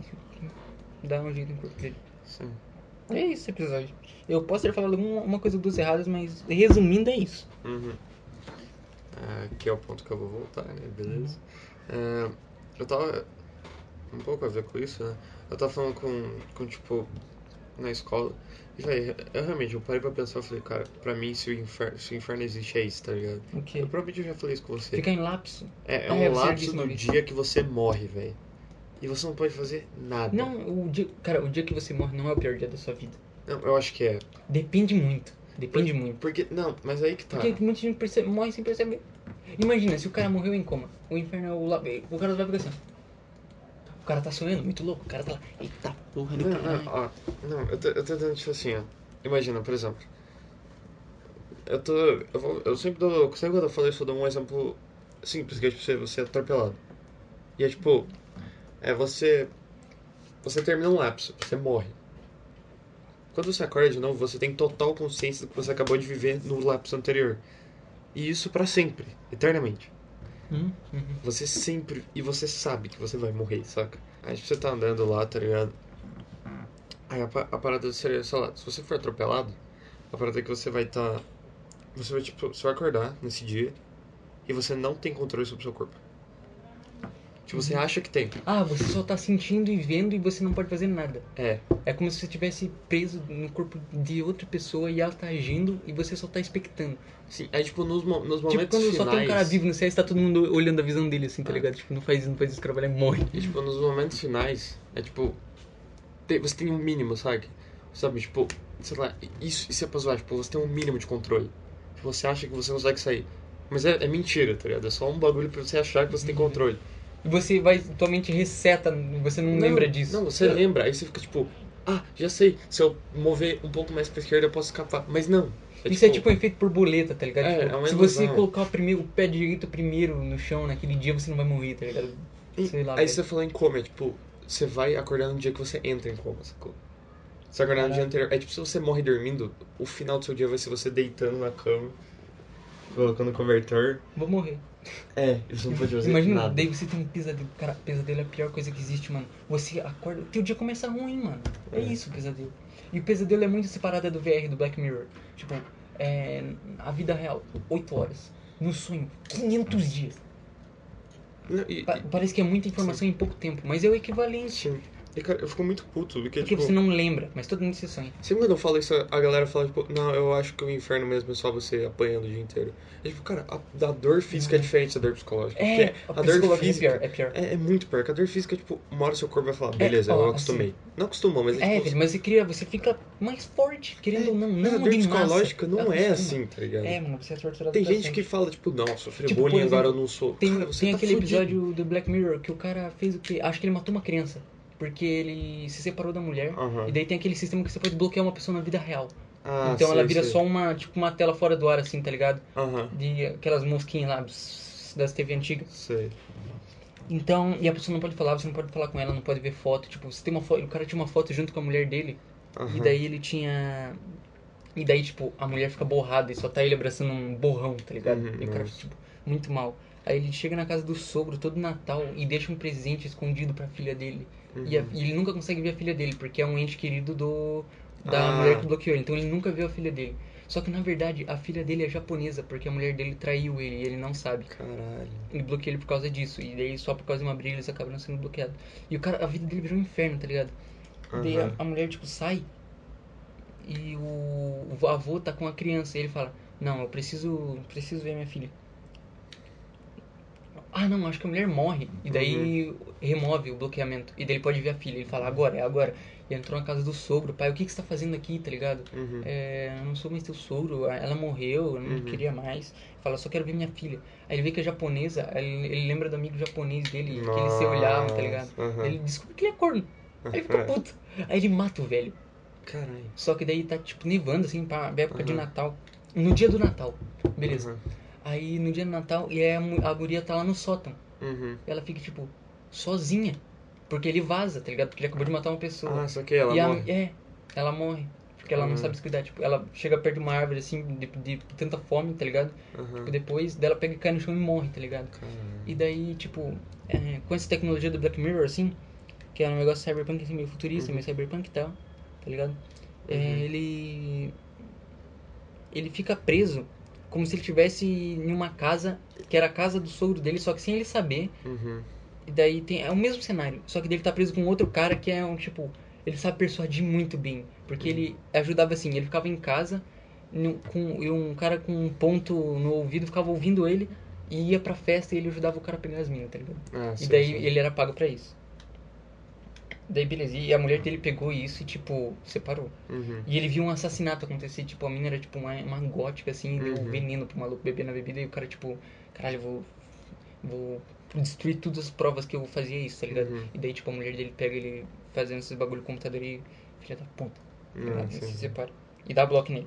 dá um jeito no corpo dele. Sim. É isso esse episódio. Eu posso ter falado uma, coisa ou duas erradas, mas resumindo é isso. Uhum. Ah, aqui é o ponto que eu vou voltar, né? Beleza. É, eu tava. Um pouco a ver com isso, né? Eu tava falando com, com tipo, na escola. E, véi, eu realmente, eu parei pra pensar e falei, cara, pra mim, se o, inferno, se o inferno existe, é isso, tá ligado? O quê? Eu provavelmente já falei isso com você. Fica em lapso. É, é um é, lapso do dia que você morre, velho. E você não pode fazer nada. Não, o dia, cara, o dia que você morre não é o pior dia da sua vida. Não, eu acho que é. Depende muito. Depende muito. Porque, não, mas aí que tá. Porque muita gente percebe, morre sem perceber. Imagina, se o cara morreu em coma, o inferno é o. O cara vai ficar assim. O cara tá sonhando, muito louco. O cara tá lá. Eita porra do Não, caralho. não, ó, não, eu tô, eu tô dando tipo assim, ó. Imagina, por exemplo. Eu tô. Eu, vou, eu sempre dou. Sempre quando eu falo isso, eu dou um exemplo simples, que é tipo você, você é atropelado. E é tipo. É você. Você termina um lapso, você morre. Quando você acorda de novo, você tem total consciência do que você acabou de viver no lapso anterior. E isso pra sempre, eternamente. Hum, uhum. Você sempre. E você sabe que você vai morrer, saca? Aí tipo, você tá andando lá, tá ligado? Aí a, a parada seria, sei lá, se você for atropelado, a parada é que você vai tá. Você vai, tipo, você vai acordar nesse dia e você não tem controle sobre o seu corpo. Tipo, você acha que tem. Ah, você só tá sentindo e vendo e você não pode fazer nada. É. É como se você estivesse preso no corpo de outra pessoa e ela tá agindo e você só tá expectando. Sim, aí tipo, nos, nos Tipo, momentos quando finais. só tem um cara vivo no e tá todo mundo olhando a visão dele assim, tá Ah. ligado? Tipo, não faz isso, não faz isso, o cara vai morre. E, tipo, nos momentos finais, é tipo. tem- você tem um mínimo, sabe? Sabe, tipo, sei lá, isso, isso é pra zoar, tipo, você tem um mínimo de controle. Tipo, você acha que você consegue sair. Mas é, é mentira, tá ligado? É só um bagulho pra você achar que você tem controle. E você vai, tua mente reseta, você não, lembra disso. Não, você lembra, aí você fica tipo, ah, já sei, se eu mover um pouco mais pra esquerda eu posso escapar. Mas não. Isso é tipo um efeito borboleta, tá ligado? É, Tipo, é uma se você colocar o, primeiro, o pé direito primeiro no chão naquele dia, você não vai morrer, tá ligado? Sei lá, aí velho. você falou em coma, é tipo, você vai acordar no dia que você entra em coma, sacou? Você vai acordar no dia anterior. É tipo, se você morre dormindo, o final do seu dia vai ser você deitando na cama, colocando o cobertor. Vou morrer. É, você não pode fazer Imagina, nada. daí você tem um pesadelo. Cara, pesadelo é a pior coisa que existe, mano. Você acorda, teu dia começa ruim, mano. É, É. isso o pesadelo. E o pesadelo é muito separado do VR, do Black Mirror. Tipo, é, a vida real, 8 horas. No sonho, 500 dias. Não, e, Pa- parece que é muita informação em pouco tempo, mas é o equivalente. sim. E, cara, eu fico muito puto, porque, Porque tipo... você não lembra, mas todo mundo se sonha. Sempre quando eu falo isso, a galera fala, tipo, não, eu acho que o inferno mesmo é só você apanhando o dia inteiro. É tipo, cara, a, a dor física é diferente da dor psicológica. É, porque a a dor psicológica é física pior, é pior. é, é muito pior. Que a dor física, tipo, uma hora seu corpo vai falar, beleza, ó, eu assim, acostumei. Não acostumou, mas é, É, tipo... mas você cria, você fica mais forte, querendo ou não. mas Não a dor massa. psicológica não é Acostuma. assim, tá ligado? É, mano, você é torturado Tem gente que fala, tipo, não, sofri Tipo, bullying, por agora eu exemplo, não sou. Tem, cara, você tem tá aquele fudido. episódio do Black Mirror que o cara fez o quê? Acho que ele matou uma criança. Porque ele se separou da mulher. Aham. E daí tem aquele sistema que você pode bloquear uma pessoa na vida real. Ah, então ela vira sei. só uma, tipo, uma tela fora do ar, assim, tá ligado? Aham. De aquelas mosquinhas lá das TV antigas. Sei. Então, e a pessoa não pode falar, você não pode falar com ela, não pode ver foto. Tipo, você tem uma foto, o cara tinha uma foto junto com a mulher dele. Aham. E daí ele tinha. E daí, tipo, a mulher fica borrada e só tá ele abraçando um borrão, tá ligado? Uhum, e o cara fica, tipo, muito mal. Aí ele chega na casa do sogro todo Natal e deixa um presente escondido pra filha dele. E, a- Uhum. e ele nunca consegue ver a filha dele, porque é um ente querido do da Ah. mulher que bloqueou ele. Então ele nunca viu a filha dele. Só que na verdade a filha dele é japonesa, porque a mulher dele traiu ele e ele não sabe. Caralho. Ele bloqueia ele por causa disso. E daí só por causa de uma briga eles acabam sendo bloqueados. E o cara, a vida dele virou um inferno, tá ligado? Daí a, Aham. a mulher, tipo, sai e o, o avô tá com a criança. E ele fala, não, eu preciso, preciso ver minha filha. Ah, não, acho que a mulher morre. E daí remove o bloqueamento. E daí ele pode ver a filha. Ele fala, agora, é agora. E entrou na casa do sogro. Pai, o que, que você tá fazendo aqui, tá ligado? Uhum. É, eu não sou mais teu sogro, ela morreu, eu não Uhum. queria mais. Fala, só quero ver minha filha. Aí ele vê que é japonesa, ele, ele lembra do amigo japonês dele, que eles se olhavam, tá ligado? Nossa. Aí ele descobre que ele é corno. Aí ele fica <laughs> puto. Aí ele mata o velho. Caralho. Só que daí tá, tipo, nevando, assim, pra época de Uhum. Natal. No dia do Natal. Beleza. Uhum. Aí no dia do Natal, e aí a, a guria tá lá no sótão. Uhum. E ela fica, tipo, sozinha. Porque ele vaza, tá ligado? Porque ele acabou de matar uma pessoa. Ah, só que ela e a- morre. é, ela morre. Porque ela não Uhum. sabe se cuidar. Tipo, ela chega perto de uma árvore, assim, de, de tanta fome, tá ligado? Aham. Tipo, depois dela pega e cai no chão e morre, tá ligado? E daí, tipo, é, com essa tecnologia do Black Mirror, assim, que é um negócio cyberpunk, assim, meio futurista, Uhum. meio cyberpunk e tal, tá ligado? É, Uhum. ele. Ele fica preso como se ele tivesse em uma casa, que era a casa do sogro dele, só que sem ele saber. Uhum. E daí tem. É o mesmo cenário, só que ele tá preso com outro cara que é um tipo. Ele sabe persuadir muito bem. Porque Uhum. ele ajudava assim, ele ficava em casa no- com, e um cara com um ponto no ouvido ficava ouvindo ele e ia pra festa e ele ajudava o cara a pegar as minas, tá ligado? Ah, E sei, daí sei. ele era pago pra isso. Daí beleza, e a mulher dele pegou isso e tipo, separou. Uhum. E ele viu um assassinato acontecer, tipo, a mina era tipo uma, uma gótica assim, e deu Uhum. veneno pro maluco beber na bebida e o cara tipo, caralho, eu vou. Vou destruir todas as provas que eu fazia isso, tá ligado? Uhum. E daí, tipo, a mulher dele pega ele fazendo esses bagulho no computador e. Filha da puta. tá se separa. E dá bloco nele.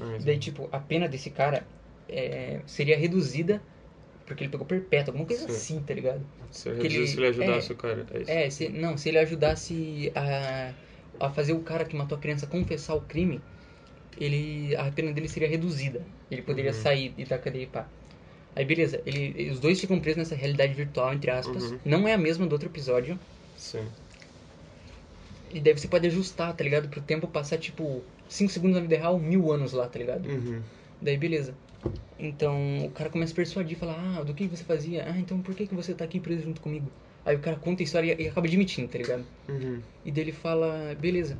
Ah, E daí, tipo, a pena desse cara é, seria reduzida porque ele pegou perpétuo, alguma coisa Sim. assim, tá ligado? Se que reduzisse, ele- ele ajudasse é. o cara. É isso. É, se, não, se ele ajudasse a, a fazer o cara que matou a criança confessar o crime, ele a pena dele seria reduzida. Ele poderia Uhum. sair e da cadeia e pá. Aí beleza, ele, os dois ficam presos nessa realidade virtual, entre aspas. Uhum. Não é a mesma do outro episódio. Sim. E daí você pode ajustar, tá ligado? Pro tempo passar, tipo, 5 segundos na vida real, mil anos lá, tá ligado? Uhum. Daí beleza. Então o cara começa a persuadir, fala, ah, do que você fazia? Ah, então por que, que você tá aqui preso junto comigo? Aí o cara conta a história e, e acaba admitindo, tá ligado? Uhum. E dele fala, beleza.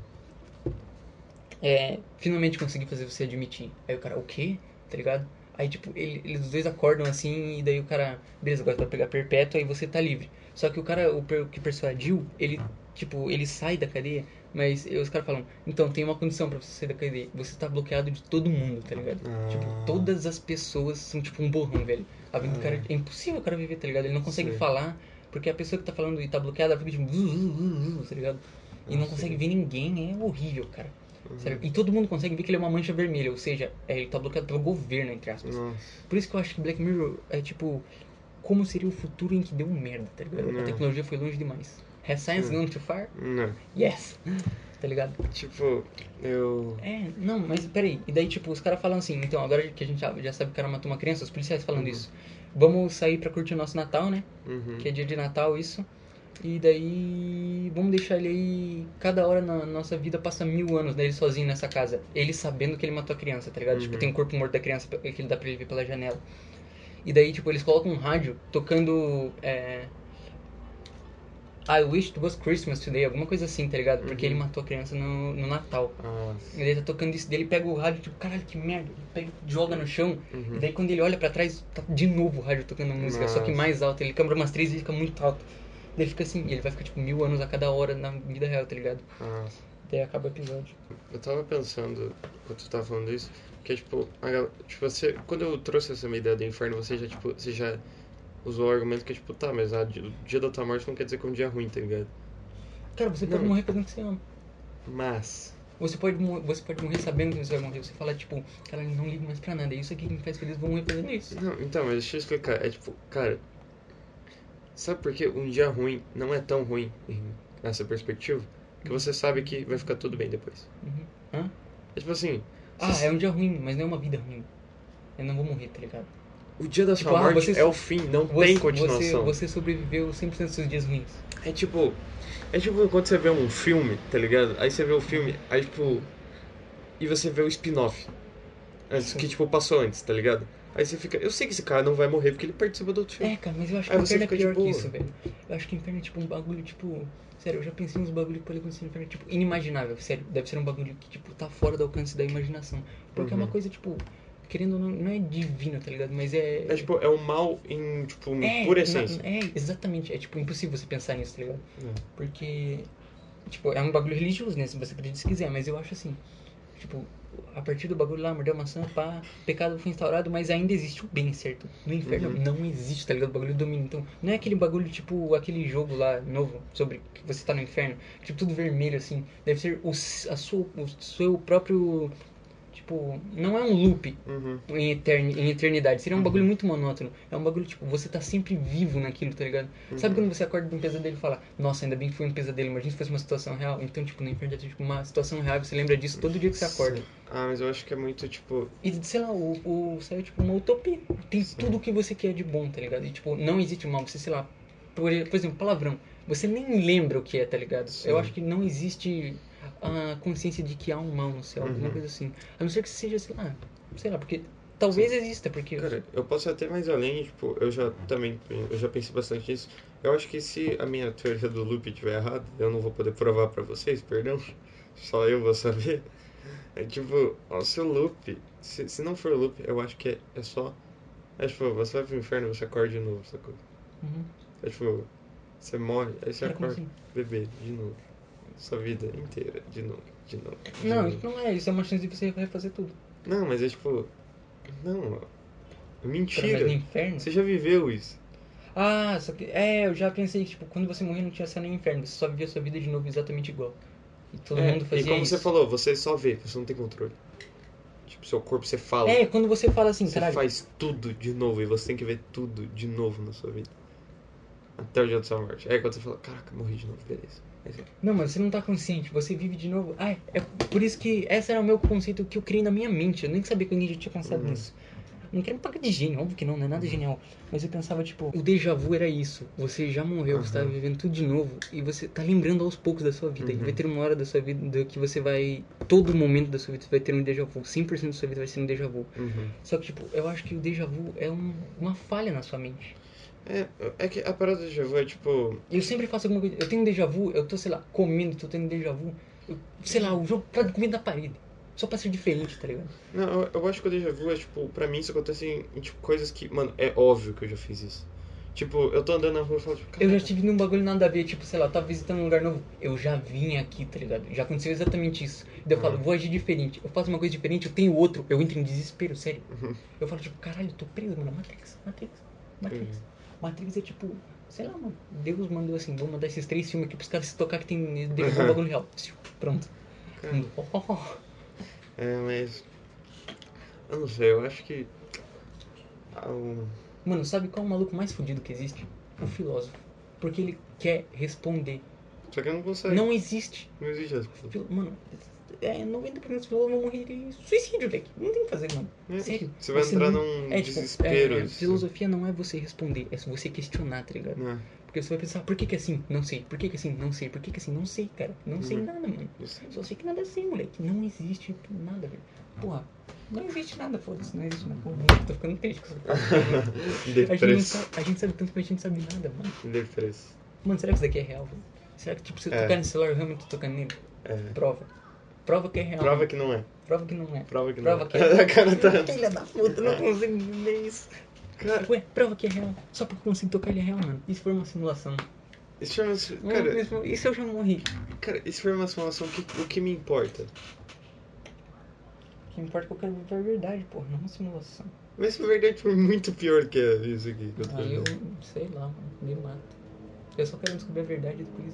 É, finalmente consegui fazer você admitir. Aí o cara, o quê? Tá ligado? Aí, tipo, ele- eles os dois acordam assim, e daí o cara, beleza, agora tu vai pegar perpétuo, aí você tá livre. Só que o cara, o que persuadiu, ele, tipo, ele sai da cadeia, mas os caras falam, então, tem uma condição pra você sair da cadeia. Você tá bloqueado de todo mundo, tá ligado? Ah. Tipo, todas as pessoas são tipo um borrão, velho. A vida do cara é impossível o cara viver, tá ligado? Ele não consegue Sim. falar, porque a pessoa que tá falando e tá bloqueada, ela fica tipo, "Zu, zu, zu, zu", tá ligado? E não Ah, consegue ver ninguém, é horrível, cara. Uhum. E todo mundo consegue ver que ele é uma mancha vermelha, ou seja, é, ele tá bloqueado pelo governo, entre aspas. Nossa. Por isso que eu acho que Black Mirror é tipo, como seria o futuro em que deu merda, tá ligado? Não. A tecnologia foi longe demais. Has science Sim. gone too far? Não. Yes! <laughs> Tá ligado? Tipo, eu. É, não, mas peraí. E daí, tipo, os caras falam assim, então, agora que a gente já, já sabe que o cara matou uma criança, os policiais falando Uhum. isso. Vamos sair pra curtir o nosso Natal, né? Uhum. Que é dia de Natal, isso. E daí, vamos deixar ele aí. Cada hora na nossa vida passa mil anos dele sozinho nessa casa. Ele sabendo que ele matou a criança, tá ligado? Uhum. Tipo, tem um corpo morto da criança que ele dá pra ele ver pela janela. E daí, tipo, eles colocam um rádio tocando. É, I wish it was Christmas today, alguma coisa assim, tá ligado? Porque Uhum. ele matou a criança no, no Natal. Nossa. E daí tá tocando isso, daí ele pega o rádio, tipo, caralho, que merda. Ele pega, joga no chão, Uhum. e daí quando ele olha pra trás, tá de novo o rádio tocando música, só que Nossa. mais alto. Ele câmera umas três e fica muito alto. Daí fica assim, e ele vai ficar tipo mil anos a cada hora na vida real, tá ligado? Nossa. Daí acaba o episódio. Eu tava pensando, quando tu tava falando isso, que é tipo, a tipo, você, quando eu trouxe essa minha ideia do inferno, você já, tipo, você já usou o argumento que é tipo, tá, mas o dia da tua morte não quer dizer que é um dia ruim, tá ligado? Cara, você pode Não. morrer fazendo o que você ama. Mas. Você pode, você pode morrer sabendo que você vai morrer. Você fala, tipo, cara, não ligo mais pra nada. É isso aqui que me faz feliz, vou morrer fazendo isso. Não, então, mas deixa eu explicar. É tipo, cara. Sabe por que um dia ruim não é tão ruim nessa perspectiva? Que você sabe que vai ficar tudo bem depois. Uhum. Hã? É tipo assim. Ah, você- é um dia ruim, mas não é uma vida ruim. Eu não vou morrer, tá ligado? O dia da Tipo, sua ah, morte você- é o fim, não Você, tem você, continuação. você sobreviveu 100% dos seus dias ruins. É tipo. É tipo quando você vê um filme, tá ligado? Aí você vê o filme, aí tipo. E você vê o spin-off. Antes, Sim. que tipo passou antes, tá ligado? Aí você fica. Eu sei que esse cara não vai morrer porque ele participa do outro filme. É, cara, mas eu acho que o inferno é pior que isso, velho. Eu acho que o inferno é tipo um bagulho, tipo. Sério, eu já pensei nos bagulho que pode acontecer no inferno, tipo, inimaginável. Sério, deve ser um bagulho que, tipo, tá fora do alcance da imaginação. Porque é uma Uhum. coisa, tipo, querendo ou não, não é divino, tá ligado? Mas é. É tipo, é o mal em, tipo, É, pura na- essência. é, exatamente. É, tipo, impossível você pensar nisso, tá ligado? É. Porque, tipo, é um bagulho religioso, né? Se você acredita se quiser, mas eu acho assim, tipo, a partir do bagulho lá, mordeu a maçã, pá, pecado foi instaurado, mas ainda existe o bem, certo? No inferno Uhum. não existe, tá ligado? O bagulho domina. Então, não é aquele bagulho, tipo, aquele jogo lá, novo, sobre que você tá no inferno, tipo, tudo vermelho, assim. Deve ser o, a sua, o seu próprio, tipo, não é um loop, Uhum. em, em eternidade. Seria um Uhum. bagulho muito monótono. É um bagulho, tipo, você tá sempre vivo naquilo, tá ligado? Sabe Uhum. quando você acorda de um pesadelo e fala, nossa, ainda bem que foi um pesadelo, imagina se fosse uma situação real. Então, tipo, inferno deve ser tipo, uma situação real, você lembra disso todo dia que você acorda. Ah, mas eu acho que é muito, tipo. E, sei lá, o, o céu é tipo uma utopia. Tem Sim. tudo o que você quer de bom, tá ligado? E, tipo, não existe mal. Você, sei lá, por, por exemplo, palavrão. Você nem lembra o que é, tá ligado? Sim. Eu acho que não existe a consciência de que há um mal no céu, alguma Uhum. coisa assim. A não ser que seja, sei lá, sei lá, porque talvez exista, porque... Cara, eu posso ir até mais além, tipo, eu já também. Eu já pensei bastante nisso. Eu acho que se a minha teoria do loop estiver errada, eu não vou poder provar pra vocês, perdão. <laughs> Só eu vou saber. É tipo, ó, se o loop. Se, se não for loop, eu acho que é, é só. É tipo, você vai pro inferno você acorda de novo, sacou? Uhum. É tipo, você morre, aí você acorda, assim? bebê, de novo. Sua vida inteira, de novo, de novo. de Não, novo. isso não é. Isso é uma chance de você refazer tudo. Não, mas é tipo. Não, Mentira. no inferno. Você já viveu isso. Ah, só que. É, eu já pensei que, tipo, quando você morrer não tinha céu nem inferno. Você só vivia sua vida de novo exatamente igual. E todo É, mundo fazia e como isso. você falou, você só vê, você não tem controle. Tipo, seu corpo você fala. É, quando você fala assim, você caralho. faz tudo de novo e você tem que ver tudo de novo na sua vida. Até o dia da sua morte. Aí quando você fala, caraca, morri de novo, beleza. Não, mas você não tá consciente, você vive de novo. Ah, é por isso que esse era o meu conceito que eu criei na minha mente. Eu nem sabia que alguém já tinha pensado Uhum. nisso. Não quero me pagar de gênio, óbvio que não, não é nada genial. Mas eu pensava, tipo, o déjà vu era isso. Você já morreu, você tá Uhum. vivendo tudo de novo. E você tá lembrando aos poucos da sua vida. E Uhum. vai ter uma hora da sua vida que você vai. Todo momento da sua vida você vai ter um déjà vu. 100% da sua vida vai ser um déjà vu. Uhum. Só que, tipo, eu acho que o déjà vu é um- uma falha na sua mente. É, é que a parada do déjà vu é tipo. Eu sempre faço alguma coisa. Eu tenho um déjà vu, eu tô, sei lá, comendo, tô tendo déjà vu. Eu, sei lá, o jogo de comida na parede. Só pra ser diferente, tá ligado? Não, eu, eu acho que o déjà vu é tipo, pra mim isso acontece em, em, tipo, coisas que. Mano, é óbvio que eu já fiz isso. Tipo, eu tô andando na rua e falo, tipo, Eu já "Caraca, estive num bagulho nada a ver, tipo, sei lá, eu tava visitando um lugar novo. Eu já vim aqui, tá ligado? Já aconteceu exatamente isso. Daí eu falo, Uhum. vou agir diferente. Eu faço uma coisa diferente, eu tenho outro. Eu entro em desespero, sério. Uhum. Eu falo, tipo, caralho, eu tô preso, mano. Matrix, Matrix, Matrix. Uhum. Matrix é tipo, sei lá, mano. Deus mandou assim, vou mandar esses três filmes aqui pros caras se tocar que tem um Uhum. bagulho real. Pronto. Cara, Oh, oh, oh. É, mas. Eu não sei, eu acho que. ah, Mano, sabe qual é o maluco mais fudido que existe? O filósofo. Porque ele quer responder. Só que não consegue. Não existe. Não existe resposta. Mano, é, 90% dos filósofos vão morrer de suicídio, velho. Não tem o que fazer, mano. É, Sério. Você vai entrar não- num É, tipo, desespero. é, assim. filosofia não é você responder, é você questionar, tá ligado? Não, Porque você vai pensar, por que que é assim? Não sei. Por que que é assim? Não sei. Por que que é assim? Não sei, cara. Não sei Uhum. nada, mano. isso- Só sei que nada é assim, moleque. Não existe nada, velho. Porra, não existe nada, foda-se. Não existe nada. Porra, tô ficando triste com essa. <laughs> A gente, sabe, a gente sabe tanto que a gente não sabe nada, mano. Depresso. Mano, será que isso daqui é real, velho? Será que, tipo, se eu É. tocar nesse celular, eu realmente tô tocando nele? É. Prova. Prova que é real. Prova que não é. Prova que não é. Prova que Prova não que é. é. <laughs> A cara tá. Filha da puta, não consigo entender isso. Cara, Ué, prova que é real. Só porque eu consigo tocar ele é real, mano. Se for uma simulação? isso foi uma. Cara, isso- se eu já morri? cara, isso foi uma simulação. O que, o que me importa? O que importa é que eu quero viver a verdade, porra, não uma simulação. Mas na verdade foi muito pior que isso aqui que eu tô Aí eu, sei lá, mano, me mato. Eu só quero descobrir a verdade e depois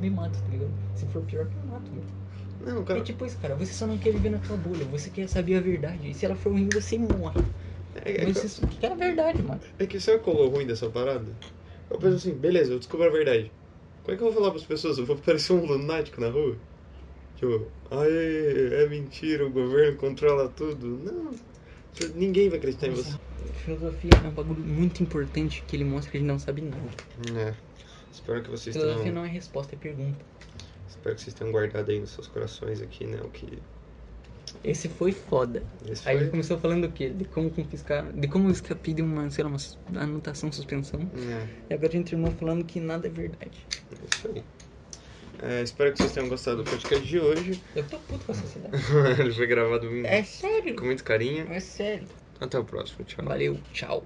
me mata, tá ligado? Se for pior, me mata, mano. Não, cara. É tipo isso, cara. Você só não quer viver na tua bolha. Você quer saber a verdade. E se ela for ruim, você morre. É, é, Mas você quer a verdade, mano. é que sabe qual é o ruim dessa parada? Eu penso assim, beleza, eu descubro a verdade. Como é que eu vou falar pras pessoas? Eu vou parecer um lunático na rua? Tipo, ai, é mentira, o governo controla tudo. Não. Ninguém vai acreditar em você. Filosofia é um bagulho muito importante que ele mostra que a gente não sabe nada. É. Espero que vocês Filosofia tenham. não é resposta, é pergunta. Espero que vocês tenham guardado aí nos seus corações aqui, né? O que. Esse foi foda. Esse Aí foi. ele começou falando o quê? De como confiscar, de como eu escapei de uma, sei lá, uma anotação, suspensão. É, E agora a gente terminou falando que nada é verdade. é isso aí. É, espero que vocês tenham gostado do podcast de hoje. Eu tô puto com a sociedade. <laughs> Ele foi gravado É sério. com muito carinho. É sério. Até o próximo. Tchau. Valeu, tchau.